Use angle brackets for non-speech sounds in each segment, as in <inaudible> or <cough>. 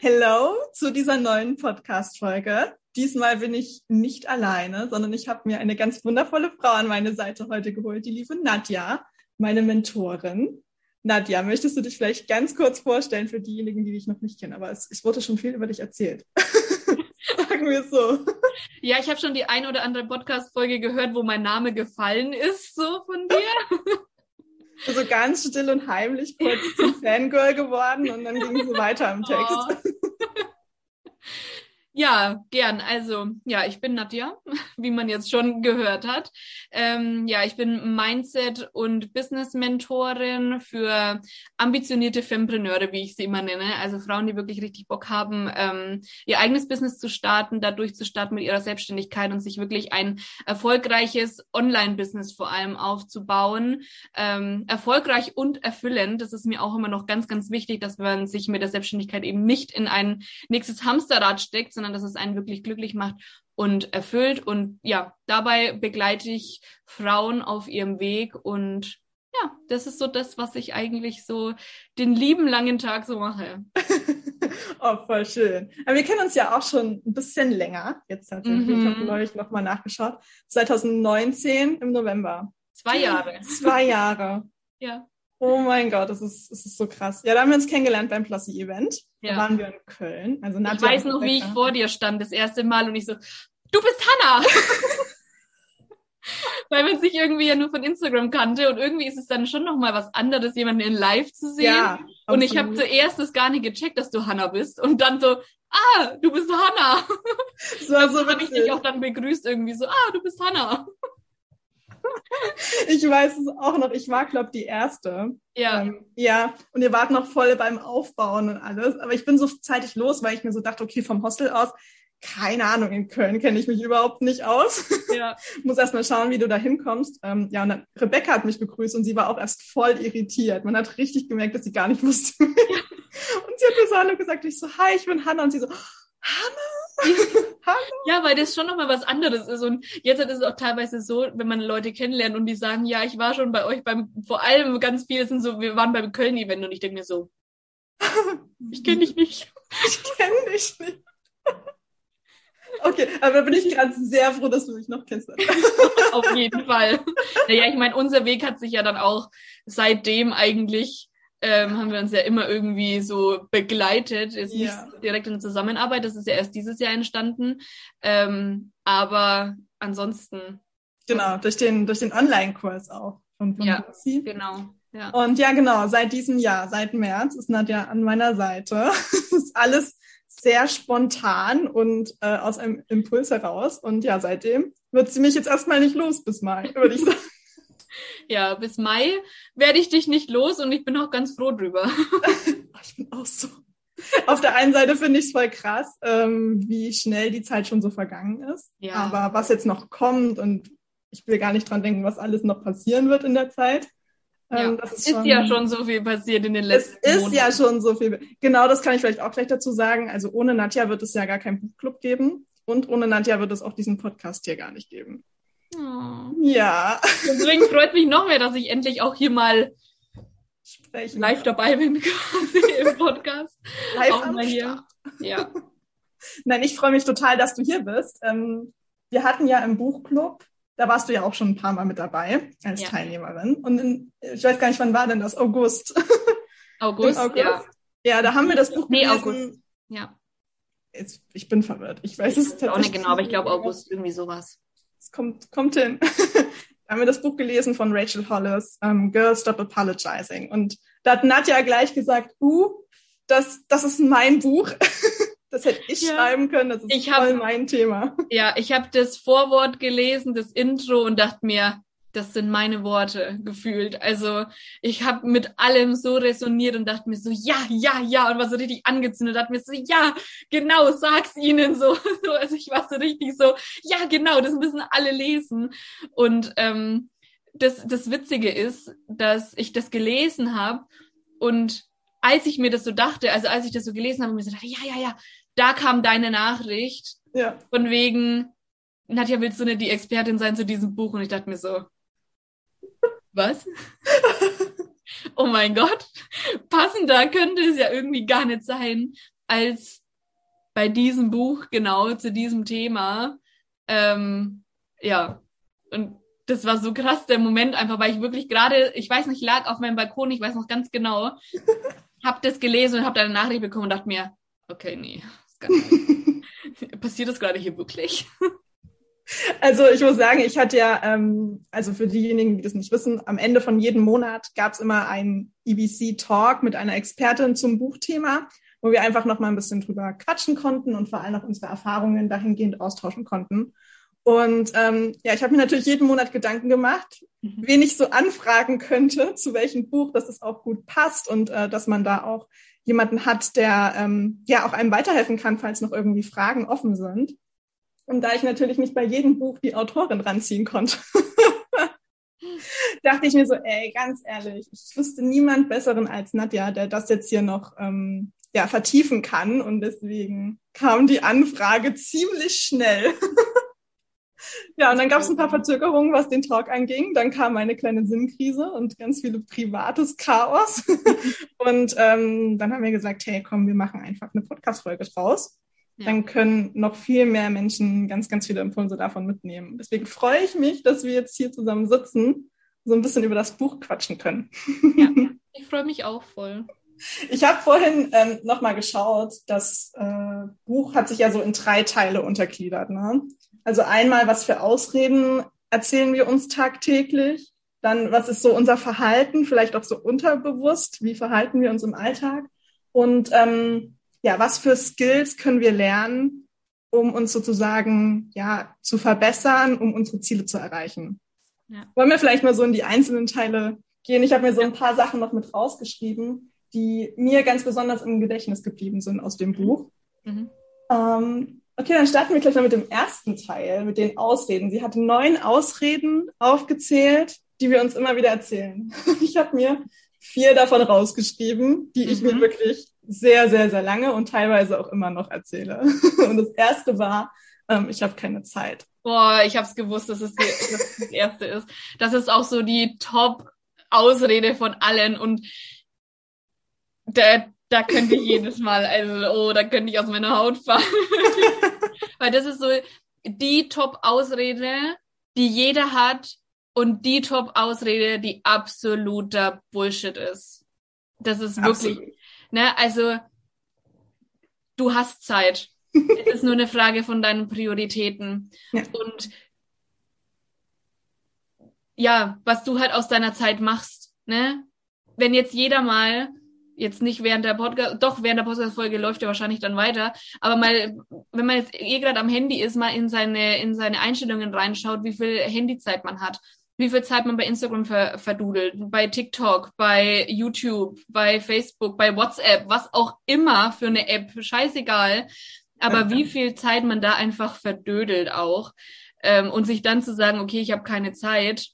Hello zu dieser neuen Podcast-Folge. Diesmal bin ich nicht alleine, sondern ich habe mir eine ganz wundervolle Frau an meine Seite heute geholt, die liebe Nadja, meine Mentorin. Nadja, möchtest du dich vielleicht ganz kurz vorstellen für diejenigen, die dich noch nicht kennen? Aber es, es wurde schon viel über dich erzählt. <laughs> Sagen wir es so. Ja, ich habe schon die ein oder andere Podcast-Folge gehört, wo mein Name gefallen ist, so von dir. <laughs> Also ganz still und heimlich kurz zum <laughs> Fangirl geworden und dann ging es so weiter im Text. Oh. Ja, gern. Also, ja, ich bin Nadja, <laughs> wie man jetzt schon gehört hat. Ähm, ja, ich bin Mindset- und Business-Mentorin für ambitionierte Fempreneure, wie ich sie immer nenne. Also Frauen, die wirklich richtig Bock haben, ähm, ihr eigenes Business zu starten, dadurch zu starten mit ihrer Selbstständigkeit und sich wirklich ein erfolgreiches Online-Business vor allem aufzubauen. Ähm, erfolgreich und erfüllend. Das ist mir auch immer noch ganz, ganz wichtig, dass man sich mit der Selbstständigkeit eben nicht in ein nächstes Hamsterrad steckt, sondern dass es einen wirklich glücklich macht und erfüllt. Und ja, dabei begleite ich Frauen auf ihrem Weg und ja, das ist so das, was ich eigentlich so den lieben langen Tag so mache. <laughs> oh, voll schön. Aber wir kennen uns ja auch schon ein bisschen länger. Jetzt tatsächlich. Mhm. Ich habe neulich nochmal nachgeschaut. 2019 im November. Zwei Jahre. Zwei Jahre. ja. Oh mein Gott, das ist, das ist so krass. Ja, da haben wir uns kennengelernt beim Plassi-Event. Ja. Da waren wir in Köln. Also ich weiß noch, wie ich vor dir stand das erste Mal und ich so, du bist Hanna! <laughs> Weil man sich irgendwie ja nur von Instagram kannte und irgendwie ist es dann schon nochmal was anderes, jemanden in live zu sehen. Ja, und ich habe zuerst das gar nicht gecheckt, dass du Hanna bist und dann so, ah, du bist Hanna. So, so habe ich dich auch dann begrüßt irgendwie so, ah, du bist Hanna. Ich weiß es auch noch. Ich war, glaube die erste. Ja. Ähm, ja. Und ihr wart noch voll beim Aufbauen und alles. Aber ich bin so zeitig los, weil ich mir so dachte, okay, vom Hostel aus, keine Ahnung, in Köln kenne ich mich überhaupt nicht aus. Ja. <laughs> Muss erst mal schauen, wie du da hinkommst. Ähm, ja, und dann Rebecca hat mich begrüßt und sie war auch erst voll irritiert. Man hat richtig gemerkt, dass sie gar nicht wusste. <laughs> Und sie hat mir so gesagt. Ich so, hi, ich bin Hannah. Und sie so, Hannah? Ja, weil das schon nochmal was anderes ist. Und jetzt ist es auch teilweise so, wenn man Leute kennenlernt und die sagen, ja, ich war schon bei euch beim, vor allem ganz viele sind so, wir waren beim Köln-Event und ich denke mir so, <laughs> ich kenne dich nicht. Ich kenne dich nicht. Okay, aber da bin ich gerade sehr froh, dass du mich noch kennst. <laughs> Auf jeden Fall. Naja, ich meine, unser Weg hat sich ja dann auch seitdem eigentlich ähm, haben wir uns ja immer irgendwie so begleitet. Ist ja. nicht direkt in der Zusammenarbeit, das ist ja erst dieses Jahr entstanden. Ähm, aber ansonsten. Genau, durch den, durch den Online-Kurs auch. Von, von ja, Lucy. genau. Ja. Und ja, genau, seit diesem Jahr, seit März ist Nadja an meiner Seite. <laughs> ist alles sehr spontan und äh, aus einem Impuls heraus. Und ja, seitdem wird sie mich jetzt erstmal nicht los bis Mai, würde ich sagen. Ja, bis Mai werde ich dich nicht los und ich bin auch ganz froh drüber. <laughs> ich bin auch so. Auf der einen Seite finde ich es voll krass, ähm, wie schnell die Zeit schon so vergangen ist. Ja. Aber was jetzt noch kommt und ich will gar nicht dran denken, was alles noch passieren wird in der Zeit. Ähm, das ist, ist schon, ja schon so viel passiert in den letzten Jahren. Es ist Monaten. ja schon so viel. Genau, das kann ich vielleicht auch gleich dazu sagen. Also ohne Nadja wird es ja gar keinen Buchclub geben und ohne Nadja wird es auch diesen Podcast hier gar nicht geben. Oh. Ja. Deswegen freut mich noch mehr, dass ich endlich auch hier mal Sprechen. live dabei bin <laughs> quasi im Podcast. Live auch mal hier. Ja. <laughs> Nein, ich freue mich total, dass du hier bist. Ähm, wir hatten ja im Buchclub, da warst du ja auch schon ein paar Mal mit dabei als ja. Teilnehmerin. Und in, ich weiß gar nicht, wann war denn das? August. <laughs> August, August? ja. Ja, da haben wir das Buch nee, gelesen. August. Ja. Jetzt, ich bin verwirrt. Ich weiß ich es auch nicht genau, aber ich glaube August irgendwie sowas es kommt, kommt hin. Da <laughs> haben wir das Buch gelesen von Rachel Hollis, um, Girls Stop Apologizing. Und da hat Nadja gleich gesagt, uh, das, das ist mein Buch. <laughs> Das hätte ich ja. schreiben können, das ist ich voll hab, mein Thema. Ja, ich habe das Vorwort gelesen, das Intro und dachte mir, das sind meine Worte gefühlt. Also ich habe mit allem so resoniert und dachte mir so, ja, ja, ja, und war so richtig angezündet, dachte mir so, ja, genau, sag's ihnen <laughs> so. Also ich war so richtig so, ja, genau, das müssen alle lesen. Und ähm, das, das Witzige ist, dass ich das gelesen habe und als ich mir das so dachte, also als ich das so gelesen habe, mir so dachte, ja, ja, ja, da kam deine Nachricht ja. von wegen, Nadja, willst du nicht die Expertin sein zu diesem Buch? Und ich dachte mir so, was? <laughs> oh mein Gott, passender könnte es ja irgendwie gar nicht sein, als bei diesem Buch genau zu diesem Thema. Ähm, ja, und das war so krass der Moment einfach, weil ich wirklich gerade, ich weiß nicht, lag auf meinem Balkon, ich weiß noch ganz genau, <laughs> hab das gelesen und hab da eine Nachricht bekommen und dachte mir, okay, nee, <laughs> passiert das gerade hier wirklich? Also ich muss sagen, ich hatte ja, ähm, also für diejenigen, die das nicht wissen, am Ende von jedem Monat gab es immer einen EBC-Talk mit einer Expertin zum Buchthema, wo wir einfach noch mal ein bisschen drüber quatschen konnten und vor allem auch unsere Erfahrungen dahingehend austauschen konnten. Und ähm, ja, ich habe mir natürlich jeden Monat Gedanken gemacht, mhm. wen ich so anfragen könnte, <laughs> zu welchem Buch, dass es auch gut passt und äh, dass man da auch jemanden hat, der ähm, ja auch einem weiterhelfen kann, falls noch irgendwie Fragen offen sind. Und da ich natürlich nicht bei jedem Buch die Autorin ranziehen konnte, <laughs> dachte ich mir so, ey, ganz ehrlich, ich wüsste niemand Besseren als Nadja, der das jetzt hier noch ähm, ja, vertiefen kann. Und deswegen kam die Anfrage ziemlich schnell. <laughs> ja, und dann gab es ein paar Verzögerungen, was den Talk anging. Dann kam meine kleine Sinnkrise und ganz viele privates Chaos. <laughs> und ähm, dann haben wir gesagt, hey, komm, wir machen einfach eine Podcast-Folge draus dann können noch viel mehr Menschen ganz, ganz viele Impulse davon mitnehmen. Deswegen freue ich mich, dass wir jetzt hier zusammen sitzen, so ein bisschen über das Buch quatschen können. Ja, <laughs> ich freue mich auch voll. Ich habe vorhin ähm, nochmal geschaut, das äh, Buch hat sich ja so in drei Teile untergliedert. Ne? Also einmal, was für Ausreden erzählen wir uns tagtäglich? Dann, was ist so unser Verhalten, vielleicht auch so unterbewusst? Wie verhalten wir uns im Alltag? Und ähm, ja, was für Skills können wir lernen, um uns sozusagen ja zu verbessern, um unsere Ziele zu erreichen. Ja. Wollen wir vielleicht mal so in die einzelnen Teile gehen? Ich habe mir so ein paar Sachen noch mit rausgeschrieben, die mir ganz besonders im Gedächtnis geblieben sind aus dem Buch. Mhm. Ähm, okay, dann starten wir gleich mal mit dem ersten Teil, mit den Ausreden. Sie hat neun Ausreden aufgezählt, die wir uns immer wieder erzählen. <laughs> Ich habe mir vier davon rausgeschrieben, die ich mhm. mir wirklich sehr, sehr, sehr lange und teilweise auch immer noch erzähle. <laughs> Und das erste war, ähm, ich habe keine Zeit. Boah, ich habe es gewusst, dass es die, dass das erste ist. Das ist auch so die Top-Ausrede von allen und da, da könnte ich jedes Mal, also, oh, da könnte ich aus meiner Haut fahren. <laughs> Weil das ist so die Top-Ausrede, die jeder hat und die Top-Ausrede, die absoluter Bullshit ist. Das ist wirklich, Absolut. Ne? Also du hast Zeit. es ist nur eine Frage von deinen Prioritäten. Ja. Und ja, was du halt aus deiner Zeit machst, ne? Wenn jetzt jeder mal, jetzt nicht während der Podcast, doch während der Podcast-Folge läuft ja wahrscheinlich dann weiter, aber mal, wenn man jetzt eh gerade am Handy ist, mal in seine, in seine Einstellungen reinschaut, wie viel Handyzeit man hat wie viel Zeit man bei Instagram ver verdudelt, bei TikTok, bei YouTube, bei Facebook, bei WhatsApp, was auch immer für eine App, scheißegal. Aber wie viel Zeit man da einfach verdödelt auch. Ähm, und sich dann zu sagen, okay, ich habe keine Zeit.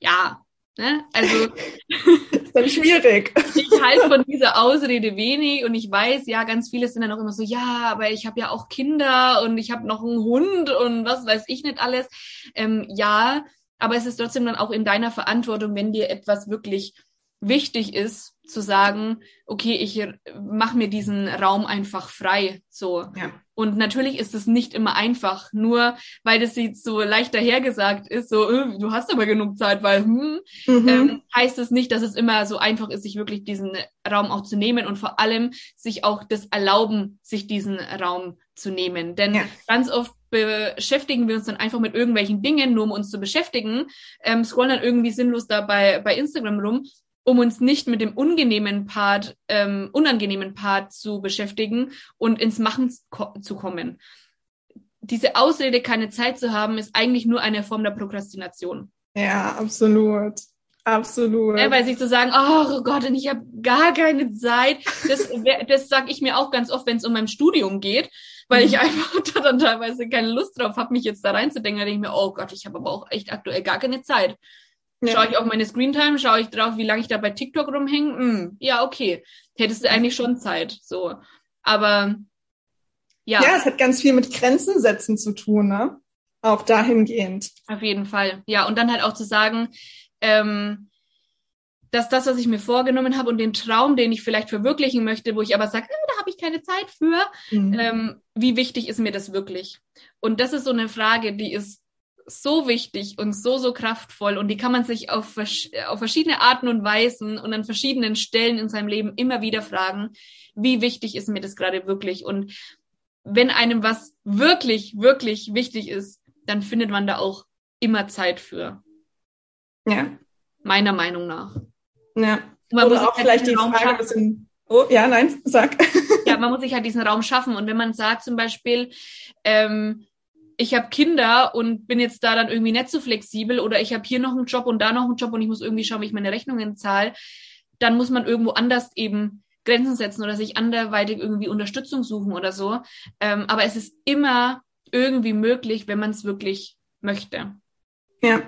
Ja, ne? Also <laughs> ist dann schwierig. ich halte von dieser Ausrede wenig und ich weiß, ja, ganz viele sind dann auch immer so, ja, aber ich habe ja auch Kinder und ich habe noch einen Hund und was weiß ich nicht alles. Ähm, ja, aber es ist trotzdem dann auch in deiner Verantwortung, wenn dir etwas wirklich wichtig ist, zu sagen, okay, ich mache mir diesen Raum einfach frei. So. Ja. Und natürlich ist es nicht immer einfach, nur weil das jetzt so leicht dahergesagt ist, so, äh, du hast aber genug Zeit, weil, hm, mhm. ähm, heißt es nicht, dass es immer so einfach ist, sich wirklich diesen Raum auch zu nehmen und vor allem sich auch das erlauben, sich diesen Raum zu nehmen. Denn ja. ganz oft beschäftigen wir uns dann einfach mit irgendwelchen Dingen, nur um uns zu beschäftigen, ähm, scrollen dann irgendwie sinnlos da bei, bei Instagram rum, um uns nicht mit dem unangenehmen Part, ähm, unangenehmen Part zu beschäftigen und ins Machen zu kommen. Diese Ausrede, keine Zeit zu haben, ist eigentlich nur eine Form der Prokrastination. Ja, absolut. Absolut. Ja, weil sich zu sagen, oh Gott, und ich habe gar keine Zeit, das, <laughs> das sage ich mir auch ganz oft, wenn es um mein Studium geht, weil ich mhm. einfach <laughs> da dann teilweise keine Lust drauf habe, mich jetzt da reinzudenken. Da denke ich mir, oh Gott, ich habe aber auch echt aktuell gar keine Zeit. Ja. Schaue ich auf meine Screentime, schaue ich drauf, wie lange ich da bei TikTok rumhänge? Hm, ja, okay. Hättest du eigentlich schon Zeit. So. Aber ja. Ja, es hat ganz viel mit Grenzen setzen zu tun, ne? Auch dahingehend. Auf jeden Fall. Ja, und dann halt auch zu sagen, ähm, dass das, was ich mir vorgenommen habe und den Traum, den ich vielleicht verwirklichen möchte, wo ich aber sage, äh, da habe ich keine Zeit für, mhm. ähm, wie wichtig ist mir das wirklich? Und das ist so eine Frage, die ist so wichtig und so, so kraftvoll und die kann man sich auf, auf verschiedene Arten und Weisen und an verschiedenen Stellen in seinem Leben immer wieder fragen, wie wichtig ist mir das gerade wirklich? Und wenn einem was wirklich, wirklich wichtig ist, dann findet man da auch immer Zeit für. Ja. Meiner Meinung nach. Ja. Man Oder muss auch halt vielleicht die Raum Frage ein bisschen. Oh, ja, nein, sag. ja, man muss sich halt diesen Raum schaffen. Und wenn man sagt zum Beispiel, ähm, ich habe Kinder und bin jetzt da dann irgendwie nicht so flexibel oder ich habe hier noch einen Job und da noch einen Job und ich muss irgendwie schauen, wie ich meine Rechnungen zahle, dann muss man irgendwo anders eben Grenzen setzen oder sich anderweitig irgendwie Unterstützung suchen oder so. Ähm, aber es ist immer irgendwie möglich, wenn man es wirklich möchte. Ja,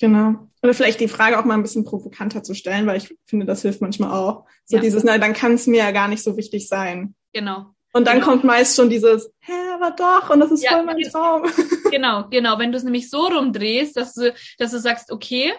genau. Oder vielleicht die Frage auch mal ein bisschen provokanter zu stellen, weil ich finde, das hilft manchmal auch. So ja. dieses, na, dann kann es mir ja gar nicht so wichtig sein. Genau. Und dann genau. kommt meist schon dieses, hä, aber doch, und das ist ja, voll mein Traum. <laughs> Genau, genau. Wenn du es nämlich so rumdrehst, dass du, dass du sagst, okay,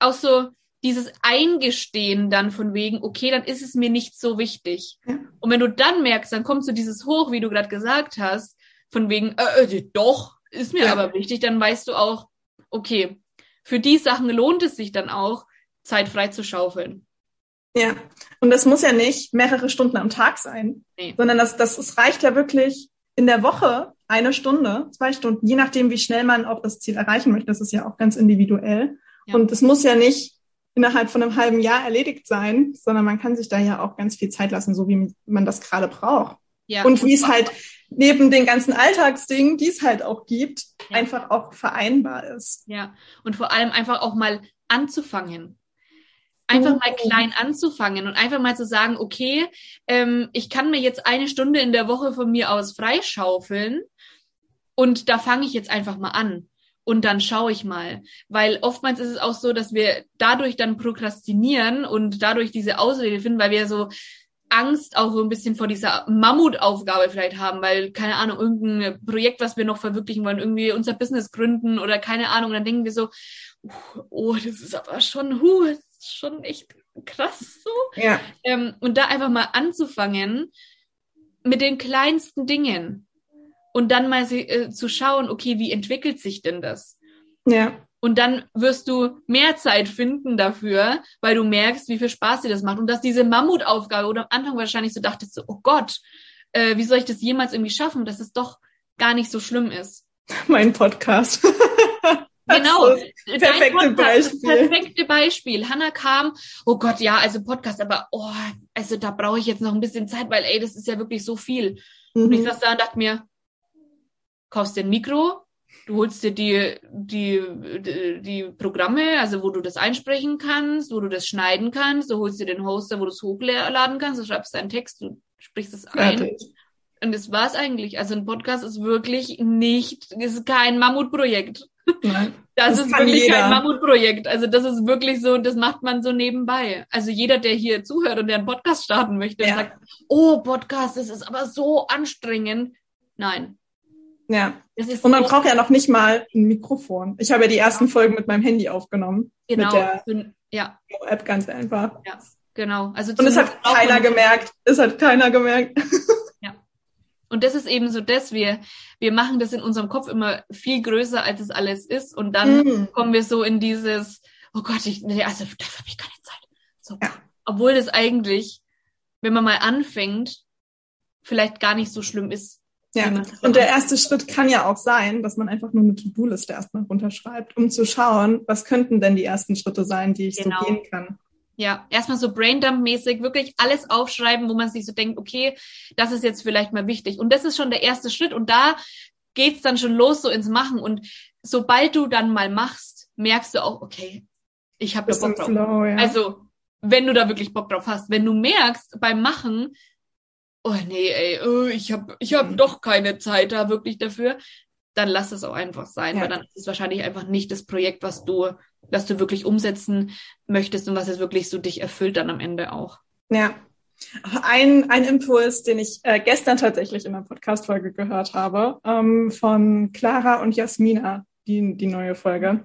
auch so dieses Eingestehen dann von wegen, okay, dann ist es mir nicht so wichtig. Ja. Und wenn du dann merkst, dann kommt so dieses Hoch, wie du gerade gesagt hast, von wegen, äh, äh, doch, ist mir ja. aber wichtig, dann weißt du auch, okay, für die Sachen lohnt es sich dann auch, Zeit frei zu schaufeln. Ja, und das muss ja nicht mehrere Stunden am Tag sein, nee. sondern das, das, das reicht ja wirklich in der Woche eine Stunde, zwei Stunden, je nachdem, wie schnell man auch das Ziel erreichen möchte. Das ist ja auch ganz individuell. Ja. Und es muss ja nicht innerhalb von einem halben Jahr erledigt sein, sondern man kann sich da ja auch ganz viel Zeit lassen, so wie man das gerade braucht. Ja, und wie es halt neben den ganzen Alltagsdingen, die es halt auch gibt, ja. einfach auch vereinbar ist. Ja, und vor allem einfach auch mal anzufangen. Einfach mal oh. klein anzufangen und einfach mal zu sagen, okay, ähm, ich kann mir jetzt eine Stunde in der Woche von mir aus freischaufeln und da fange ich jetzt einfach mal an und dann schaue ich mal. Weil oftmals ist es auch so, dass wir dadurch dann prokrastinieren und dadurch diese Ausrede finden, weil wir so Angst auch so ein bisschen vor dieser Mammutaufgabe vielleicht haben, weil, keine Ahnung, irgendein Projekt, was wir noch verwirklichen wollen, irgendwie unser Business gründen oder keine Ahnung, dann denken wir so, oh, das ist aber schon, huh, ist schon echt krass so. Ja. Ähm, und da einfach mal anzufangen mit den kleinsten Dingen und dann mal äh, zu schauen, okay, wie entwickelt sich denn das? Ja. Und dann wirst du mehr Zeit finden dafür, weil du merkst, wie viel Spaß dir das macht. Und dass diese Mammutaufgabe oder am Anfang wahrscheinlich so dachtest, so, oh Gott, äh, wie soll ich das jemals irgendwie schaffen, dass es doch gar nicht so schlimm ist. <laughs> Mein Podcast. <laughs> Genau, so perfekte Beispiel. perfekte Beispiel. Hanna kam, oh Gott, ja, also Podcast, aber oh, also da brauche ich jetzt noch ein bisschen Zeit, weil ey, das ist ja wirklich so viel. Mhm. Und ich mhm. saß da und dachte mir, kaufst dir ein Mikro, du holst dir die, die, die, die Programme, also wo du das einsprechen kannst, wo du das schneiden kannst, du holst dir den Hoster, wo du es hochladen kannst, du schreibst deinen Text, du sprichst es ein. Fertig. Und das war's eigentlich. Also ein Podcast ist wirklich nicht, ist kein Mammutprojekt. Nein, das, das ist wirklich jeder. kein Mammutprojekt. Also das ist wirklich so, das macht man so nebenbei. Also jeder, der hier zuhört und der einen Podcast starten möchte ja. sagt, oh, Podcast, das ist aber so anstrengend. Nein, ja. Und man so braucht ja noch nicht mal ein Mikrofon. Ich habe ja die ersten ja. Folgen mit meinem Handy aufgenommen. Genau. Mit der ja. App ganz einfach. Ja, genau. Also Und es hat keiner gemerkt. Es hat keiner gemerkt. <laughs> Und das ist eben so das, wir, wir machen das in unserem Kopf immer viel größer, als es alles ist. Und dann mhm. kommen wir so in dieses, oh Gott, ich, also dafür habe ich keine Zeit. So. Ja. Obwohl das eigentlich, wenn man mal anfängt, vielleicht gar nicht so schlimm ist Ja, und der erste Schritt kann ja auch sein, dass man einfach nur eine To-Do-Liste erstmal runterschreibt, um zu schauen, was könnten denn die ersten Schritte sein, die ich genau. so gehen kann. Ja, erstmal so Braindump-mäßig wirklich alles aufschreiben, wo man sich so denkt, okay, das ist jetzt vielleicht mal wichtig. Und das ist schon der erste Schritt. Und da geht's dann schon los so ins Machen. Und sobald du dann mal machst, merkst du auch, okay, ich habe da Bock drauf. Flow, ja. Also, wenn du da wirklich Bock drauf hast. Wenn du merkst beim Machen, oh nee, ey, oh, ich habe ich hab mhm. doch keine Zeit da wirklich dafür, dann lass es auch einfach sein, ja. weil dann ist es wahrscheinlich einfach nicht das Projekt, was du, was du wirklich umsetzen möchtest und was es wirklich so dich erfüllt dann am Ende auch. Ja. Ein, ein Impuls, den ich äh, gestern tatsächlich in einer Podcast-Folge gehört habe, ähm, von Clara und Jasmina, die, die neue Folge.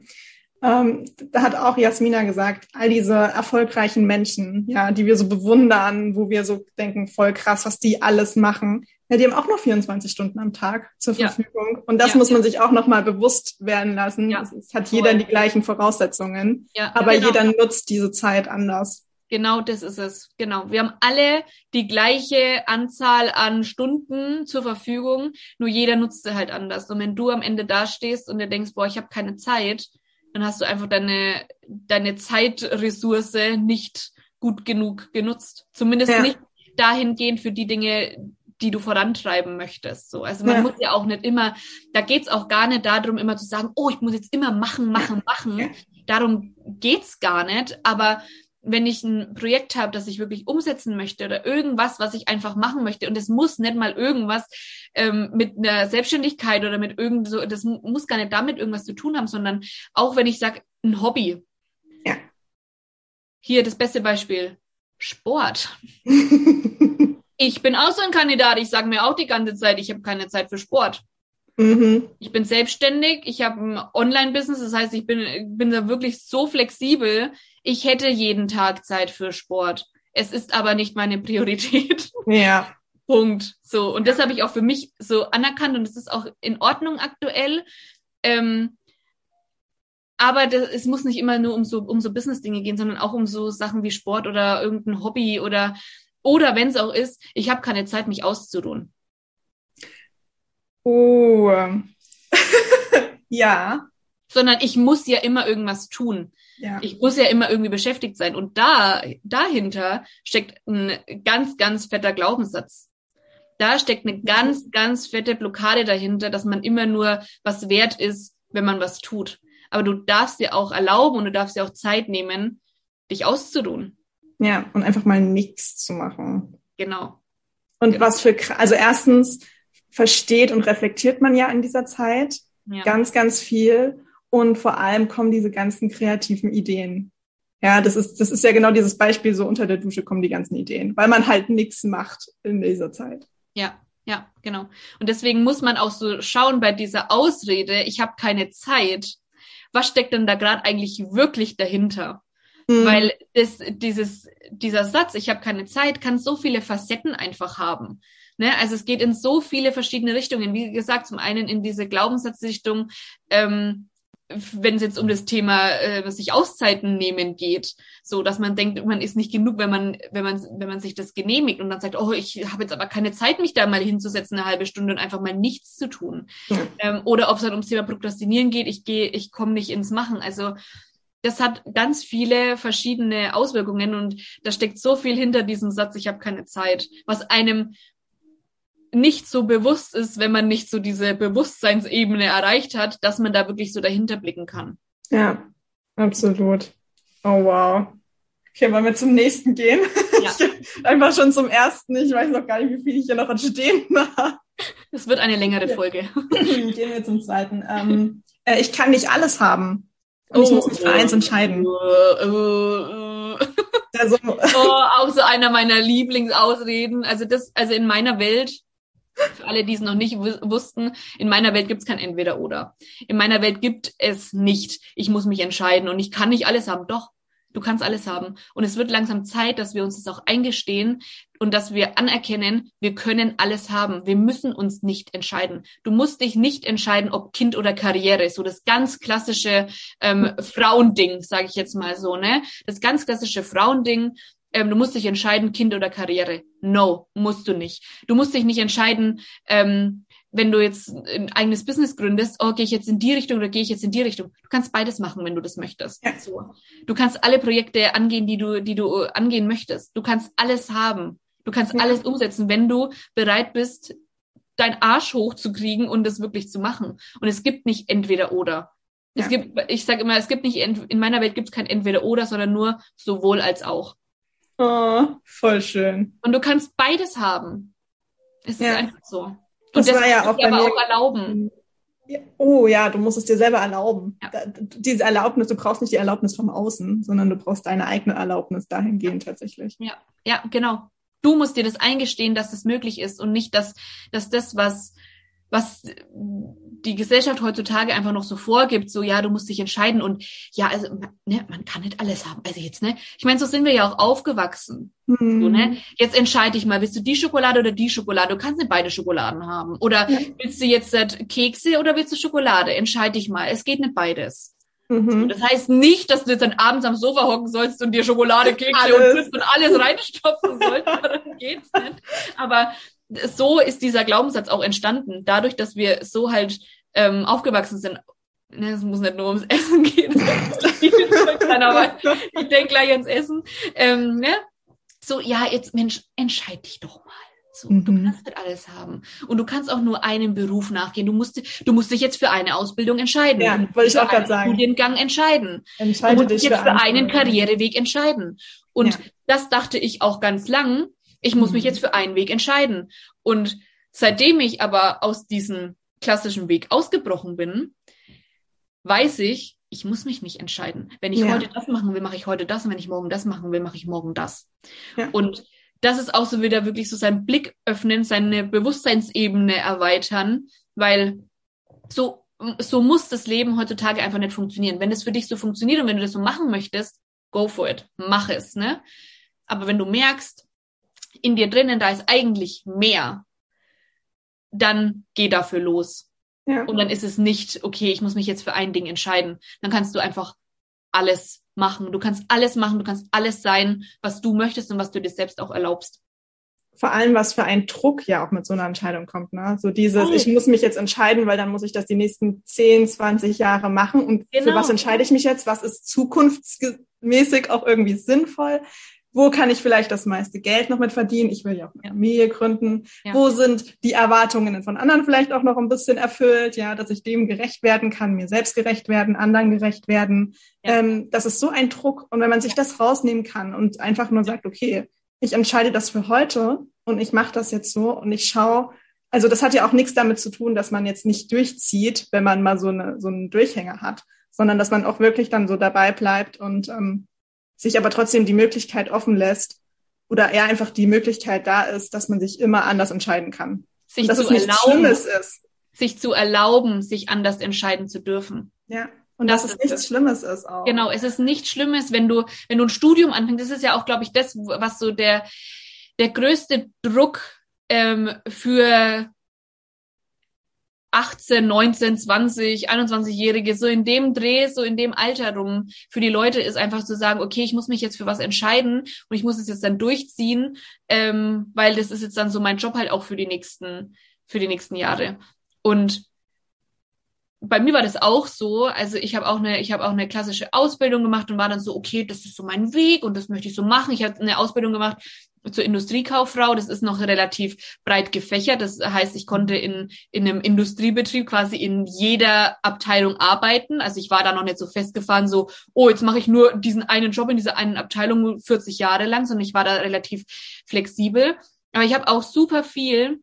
Ähm, da hat auch Jasmina gesagt, all diese erfolgreichen Menschen, ja, die wir so bewundern, wo wir so denken, voll krass, was die alles machen. Ja, die haben auch noch 24 Stunden am Tag zur Verfügung. Ja. Und das ja, muss man ja. sich auch nochmal bewusst werden lassen. Ja. Es, hat jeder die gleichen Voraussetzungen, ja, aber genau. jeder nutzt diese Zeit anders. Genau, das ist es. Genau. Wir haben alle die gleiche Anzahl an Stunden zur Verfügung, nur jeder nutzt sie halt anders. Und wenn du am Ende dastehst und dir denkst, boah, ich habe keine Zeit, dann hast du einfach deine, deine Zeitressource nicht gut genug genutzt. Zumindest nicht dahingehend für die Dinge, die du vorantreiben möchtest. So, also man ja. muss ja auch nicht immer, da geht's auch gar nicht darum, immer zu sagen, oh, ich muss jetzt immer machen, machen, machen. Ja. Darum geht's gar nicht. Aber wenn ich ein Projekt habe, das ich wirklich umsetzen möchte oder irgendwas, was ich einfach machen möchte und es muss nicht mal irgendwas ähm, mit einer Selbstständigkeit oder mit irgend so, das muss gar nicht damit irgendwas zu tun haben, sondern auch wenn ich sage, ein Hobby. Ja. Hier das beste Beispiel. Sport. <laughs> ich bin auch so ein Kandidat. Ich sage mir auch die ganze Zeit, ich habe keine Zeit für Sport. Mhm. Ich bin selbstständig, ich habe ein Online-Business, das heißt, ich bin, bin da wirklich so flexibel. Ich hätte jeden Tag Zeit für Sport. Es ist aber nicht meine Priorität. <laughs> Ja. Punkt. So. Und das habe ich auch für mich so anerkannt und es ist auch in Ordnung aktuell. Ähm, aber das, es muss nicht immer nur um so, um so Business-Dinge gehen, sondern auch um so Sachen wie Sport oder irgendein Hobby oder, oder wenn es auch ist, ich habe keine Zeit, mich auszuruhen. Oh. <laughs> ja. Sondern ich muss ja immer irgendwas tun. Ja. Ich muss ja immer irgendwie beschäftigt sein. Und da, dahinter steckt ein ganz, ganz fetter Glaubenssatz. Da steckt eine ganz, ganz fette Blockade dahinter, dass man immer nur was wert ist, wenn man was tut. Aber du darfst dir auch erlauben und du darfst dir auch Zeit nehmen, dich auszuruhen. Ja, und einfach mal nichts zu machen. Genau. Und genau. was für, also erstens, versteht und reflektiert man ja in dieser Zeit ja. ganz, ganz viel. Und vor allem kommen diese ganzen kreativen Ideen. Ja, das ist, das ist ja genau dieses Beispiel, so unter der Dusche kommen die ganzen Ideen, weil man halt nichts macht in dieser Zeit. Ja, ja, genau. Und deswegen muss man auch so schauen bei dieser Ausrede, ich habe keine Zeit. Was steckt denn da gerade eigentlich wirklich dahinter? Mhm. Weil das, dieses, dieser Satz, ich habe keine Zeit, kann so viele Facetten einfach haben. Ne? Also es geht in so viele verschiedene Richtungen. Wie gesagt, zum einen in diese Glaubenssatzrichtung, ähm, wenn es jetzt um das Thema äh, sich Auszeiten nehmen geht, so dass man denkt, man ist nicht genug, wenn man wenn man wenn man sich das genehmigt und dann sagt, oh, ich habe jetzt aber keine Zeit, mich da mal hinzusetzen eine halbe Stunde und einfach mal nichts zu tun. Ja. Ähm, oder ob es dann ums Thema Prokrastinieren geht, ich gehe, ich komme nicht ins Machen. Also das hat ganz viele verschiedene Auswirkungen und da steckt so viel hinter diesem Satz, ich habe keine Zeit, was einem nicht so bewusst ist, wenn man nicht so diese Bewusstseinsebene erreicht hat, dass man da wirklich so dahinter blicken kann. Ja, absolut. Oh wow. Okay, wollen wir zum nächsten gehen? Ja. <laughs> Einfach schon zum ersten. Ich weiß noch gar nicht, wie viel ich hier noch stehen habe. <laughs> Es wird eine längere Folge. <laughs> Gehen wir zum zweiten. Ähm, äh, ich kann nicht alles haben. Und oh, ich muss mich für oh, eins entscheiden. Oh, oh, also, oh, auch so einer meiner Lieblingsausreden. Also das, also in meiner Welt für alle, die es noch nicht wussten, in meiner Welt gibt es kein Entweder-Oder. In meiner Welt gibt es nicht, ich muss mich entscheiden und ich kann nicht alles haben. Doch, du kannst alles haben. Und es wird langsam Zeit, dass wir uns das auch eingestehen und dass wir anerkennen, wir können alles haben. Wir müssen uns nicht entscheiden. Du musst dich nicht entscheiden, ob Kind oder Karriere. So das ganz klassische ähm, Frauending, sage ich jetzt mal so, ne? Das ganz klassische Frauending ähm, du musst dich entscheiden, Kind oder Karriere. No, musst du nicht. Du musst dich nicht entscheiden, ähm, wenn du jetzt ein eigenes Business gründest, oh, gehe ich jetzt in die Richtung oder gehe ich jetzt in die Richtung? Du kannst beides machen, wenn du das möchtest. Ja. So. Du kannst alle Projekte angehen, die du, die du angehen möchtest. Du kannst alles haben. Du kannst ja. alles umsetzen, wenn du bereit bist, deinen Arsch hochzukriegen und das wirklich zu machen. Und es gibt nicht entweder oder. Ja. Es gibt, ich sage immer, es gibt nicht, in meiner Welt gibt es kein entweder oder, sondern nur sowohl als auch. Oh, voll schön. Und du kannst beides haben. Es ja. ist einfach so. Und das, das war ja auch bei aber mir. auch erlauben. Oh ja, du musst es dir selber erlauben. Ja. Diese Erlaubnis, du brauchst nicht die Erlaubnis vom Außen, sondern du brauchst deine eigene Erlaubnis dahingehend tatsächlich. Ja, ja, genau. Du musst dir das eingestehen, dass es das möglich ist und nicht, dass, dass das, was, was die Gesellschaft heutzutage einfach noch so vorgibt, so ja, du musst dich entscheiden und ja, also ne, man kann nicht alles haben. Also jetzt, ne? Ich meine, so sind wir ja auch aufgewachsen. Mhm. So, ne? Jetzt entscheide ich mal, willst du die Schokolade oder die Schokolade? Du kannst nicht beide Schokoladen haben. Oder ja. willst du jetzt Kekse oder willst du Schokolade? Entscheide dich mal. Es geht nicht beides. Mhm. Das heißt nicht, dass du jetzt dann abends am Sofa hocken sollst und dir Schokolade, Kekse alles. und, und alles reinstopfen sollst. <laughs> Darum geht's nicht. Aber so ist dieser Glaubenssatz auch entstanden, dadurch, dass wir so halt ähm, aufgewachsen sind. Ne, es muss nicht nur ums Essen gehen. <laughs> ich denke gleich ans Essen. Ähm, ne? So, ja, jetzt Mensch, entscheid dich doch mal. So, mhm. Du kannst nicht alles haben. Und du kannst auch nur einem Beruf nachgehen. Du musst, du musst dich jetzt für eine Ausbildung entscheiden. Ja, wollte ich auch gerade sagen. Studiengang entscheiden. Entscheide du musst dich jetzt für, einen Karriereweg entscheiden. Und ja. das dachte ich auch ganz lang. Ich muss mich mhm. jetzt für einen Weg entscheiden. Und seitdem ich aber aus diesem klassischen Weg ausgebrochen bin, weiß ich, ich muss mich nicht entscheiden. Wenn ich ja. heute das machen will, mache ich heute das. Und wenn ich morgen das machen will, mache ich morgen das. Ja. Und das ist auch so wieder wirklich so sein Blick öffnen, seine Bewusstseinsebene erweitern, weil so, so muss das Leben heutzutage einfach nicht funktionieren. Wenn es für dich so funktioniert und wenn du das so machen möchtest, go for it. Mach es, ne? Aber wenn du merkst, in dir drinnen, da ist eigentlich mehr, dann geh dafür los. Ja. Und dann ist es nicht, okay, ich muss mich jetzt für ein Ding entscheiden. Dann kannst du einfach alles machen. Du kannst alles machen, du kannst alles sein, was du möchtest und was du dir selbst auch erlaubst. Vor allem, was für ein Druck ja auch mit so einer Entscheidung kommt. Ne? So dieses, oh. ich muss mich jetzt entscheiden, weil dann muss ich das die nächsten 10, 20 Jahre machen. Und genau. für was entscheide ich mich jetzt? Was ist zukunftsmäßig auch irgendwie sinnvoll? Wo kann ich vielleicht das meiste Geld noch mit verdienen? Ich will ja auch eine Familie gründen. Ja. Wo sind die Erwartungen von anderen vielleicht auch noch ein bisschen erfüllt? Ja, dass ich dem gerecht werden kann, mir selbst gerecht werden, anderen gerecht werden. Ja. Ähm, das ist so ein Druck. Und wenn man sich das rausnehmen kann und einfach nur sagt, okay, ich entscheide das für heute und ich mache das jetzt so und ich schaue, also das hat ja auch nichts damit zu tun, dass man jetzt nicht durchzieht, wenn man mal so, eine, so einen Durchhänger hat, sondern dass man auch wirklich dann so dabei bleibt und ähm, sich aber trotzdem die Möglichkeit offen lässt oder eher einfach die Möglichkeit da ist, dass man sich immer anders entscheiden kann. Sich dass zu es erlauben, Schlimmes ist. Sich zu erlauben, sich anders entscheiden zu dürfen. Ja. Und das dass es nichts Schlimmes ist auch. Genau, es ist nichts Schlimmes, wenn du, wenn du ein Studium anfängst. Das ist ja auch, glaube ich, das, was so der, der größte Druck ähm, für 18, 19, 20, 21-Jährige, so in dem Dreh, so in dem Alter rum, für die Leute ist einfach zu sagen, okay, ich muss mich jetzt für was entscheiden und ich muss es jetzt dann durchziehen, ähm, weil das ist jetzt dann so mein Job halt auch für die nächsten, für die nächsten Jahre. Und bei mir war das auch so. Also ich habe auch eine, ich habe auch eine klassische Ausbildung gemacht und war dann so, okay, das ist so mein Weg und das möchte ich so machen. Ich habe eine Ausbildung gemacht zur Industriekauffrau. Das ist noch relativ breit gefächert. Das heißt, ich konnte in, in einem Industriebetrieb quasi in jeder Abteilung arbeiten. Also ich war da noch nicht so festgefahren, so, oh, jetzt mache ich nur diesen einen Job in dieser einen Abteilung 40 Jahre lang, sondern ich war da relativ flexibel. Aber ich habe auch super viel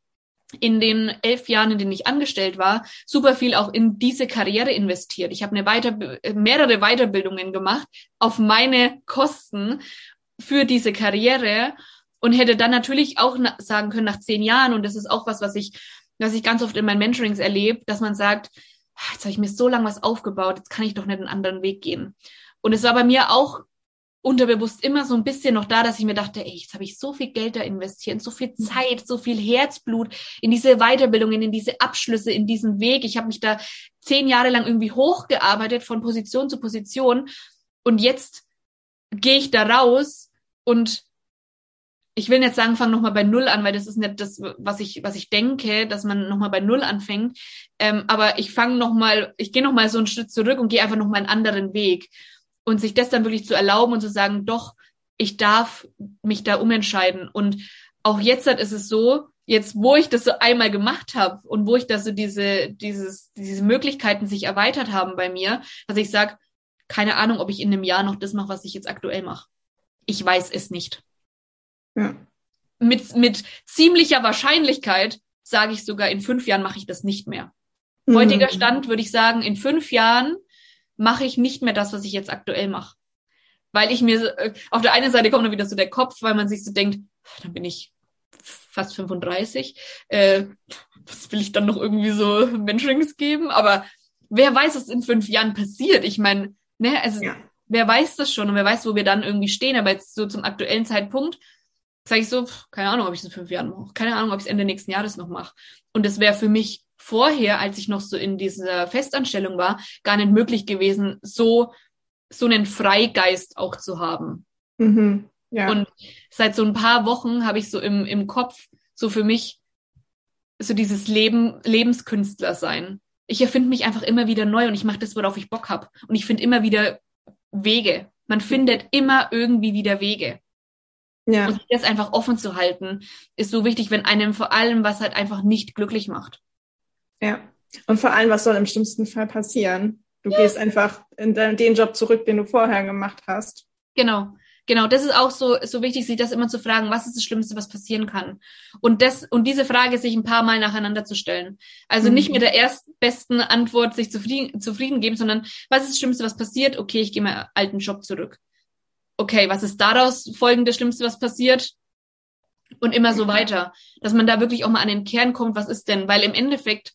in den elf Jahren, in denen ich angestellt war, super viel auch in diese Karriere investiert. Ich habe eine weiter, mehrere Weiterbildungen gemacht auf meine Kosten für diese Karriere und hätte dann natürlich auch sagen können nach zehn Jahren, und das ist auch was, was ich, was ich ganz oft in meinen Mentorings erlebe, dass man sagt, ah, jetzt habe ich mir so lange was aufgebaut, jetzt kann ich doch nicht einen anderen Weg gehen. Und es war bei mir auch unterbewusst immer so ein bisschen noch da, dass ich mir dachte, ey, jetzt habe ich so viel Geld da investiert, so viel mhm. Zeit, so viel Herzblut in diese Weiterbildungen, in diese Abschlüsse, in diesen Weg. Ich habe mich da zehn Jahre lang irgendwie hochgearbeitet von Position zu Position und jetzt gehe ich da raus und ich will nicht sagen, fang nochmal bei Null an, weil das ist nicht das, was ich, was ich denke, dass man nochmal bei Null anfängt. Ähm, aber ich fange nochmal, ich gehe nochmal so einen Schritt zurück und gehe einfach nochmal einen anderen Weg. Und sich das dann wirklich zu erlauben und zu sagen, doch, ich darf mich da umentscheiden. Und auch jetzt ist es so, jetzt wo ich das so einmal gemacht habe und wo ich da so diese, dieses, diese Möglichkeiten sich erweitert haben bei mir, dass ich sage, keine Ahnung, ob ich in einem Jahr noch das mache, was ich jetzt aktuell mache. Ich weiß es nicht. Ja. Mit, mit ziemlicher Wahrscheinlichkeit sage ich sogar, in fünf Jahren mache ich das nicht mehr. Mhm. Heutiger Stand würde ich sagen, in fünf Jahren mache ich nicht mehr das, was ich jetzt aktuell mache. Weil ich mir, äh, auf der einen Seite kommt dann wieder so der Kopf, weil man sich so denkt, dann bin ich fast 35. Äh, was will ich dann noch irgendwie so Mentorings geben? Aber wer weiß, was in fünf Jahren passiert? Ich meine, ne, also ja. wer weiß das schon und wer weiß, wo wir dann irgendwie stehen. Aber jetzt so zum aktuellen Zeitpunkt sage ich so, keine Ahnung, ob ich es in fünf Jahren mache. Keine Ahnung, ob ich es Ende nächsten Jahres noch mache. Und es wäre für mich vorher, als ich noch so in dieser Festanstellung war, gar nicht möglich gewesen, so so einen Freigeist auch zu haben. Mhm. Ja. Und seit so ein paar Wochen habe ich so im, im Kopf so für mich so dieses Leben, Lebenskünstler sein. Ich erfinde mich einfach immer wieder neu und ich mache das, worauf ich Bock habe. Und ich finde immer wieder Wege. Man findet immer irgendwie wieder Wege. Ja. Und das einfach offen zu halten, ist so wichtig, wenn einem vor allem was halt einfach nicht glücklich macht. Ja. Und vor allem, was soll im schlimmsten Fall passieren? Du ja. gehst einfach in den Job zurück, den du vorher gemacht hast. Genau. Genau, das ist auch so, so wichtig, sich das immer zu fragen, was ist das Schlimmste, was passieren kann? Und das, und diese Frage sich ein paar Mal nacheinander zu stellen. Also mhm. nicht mit der erstbesten Antwort sich zufrieden, zufrieden geben, sondern was ist das Schlimmste, was passiert? Okay, ich gehe meinen alten Job zurück. Okay, was ist daraus folgendes Schlimmste, was passiert? Und immer so weiter. Dass man da wirklich auch mal an den Kern kommt, was ist denn? Weil im Endeffekt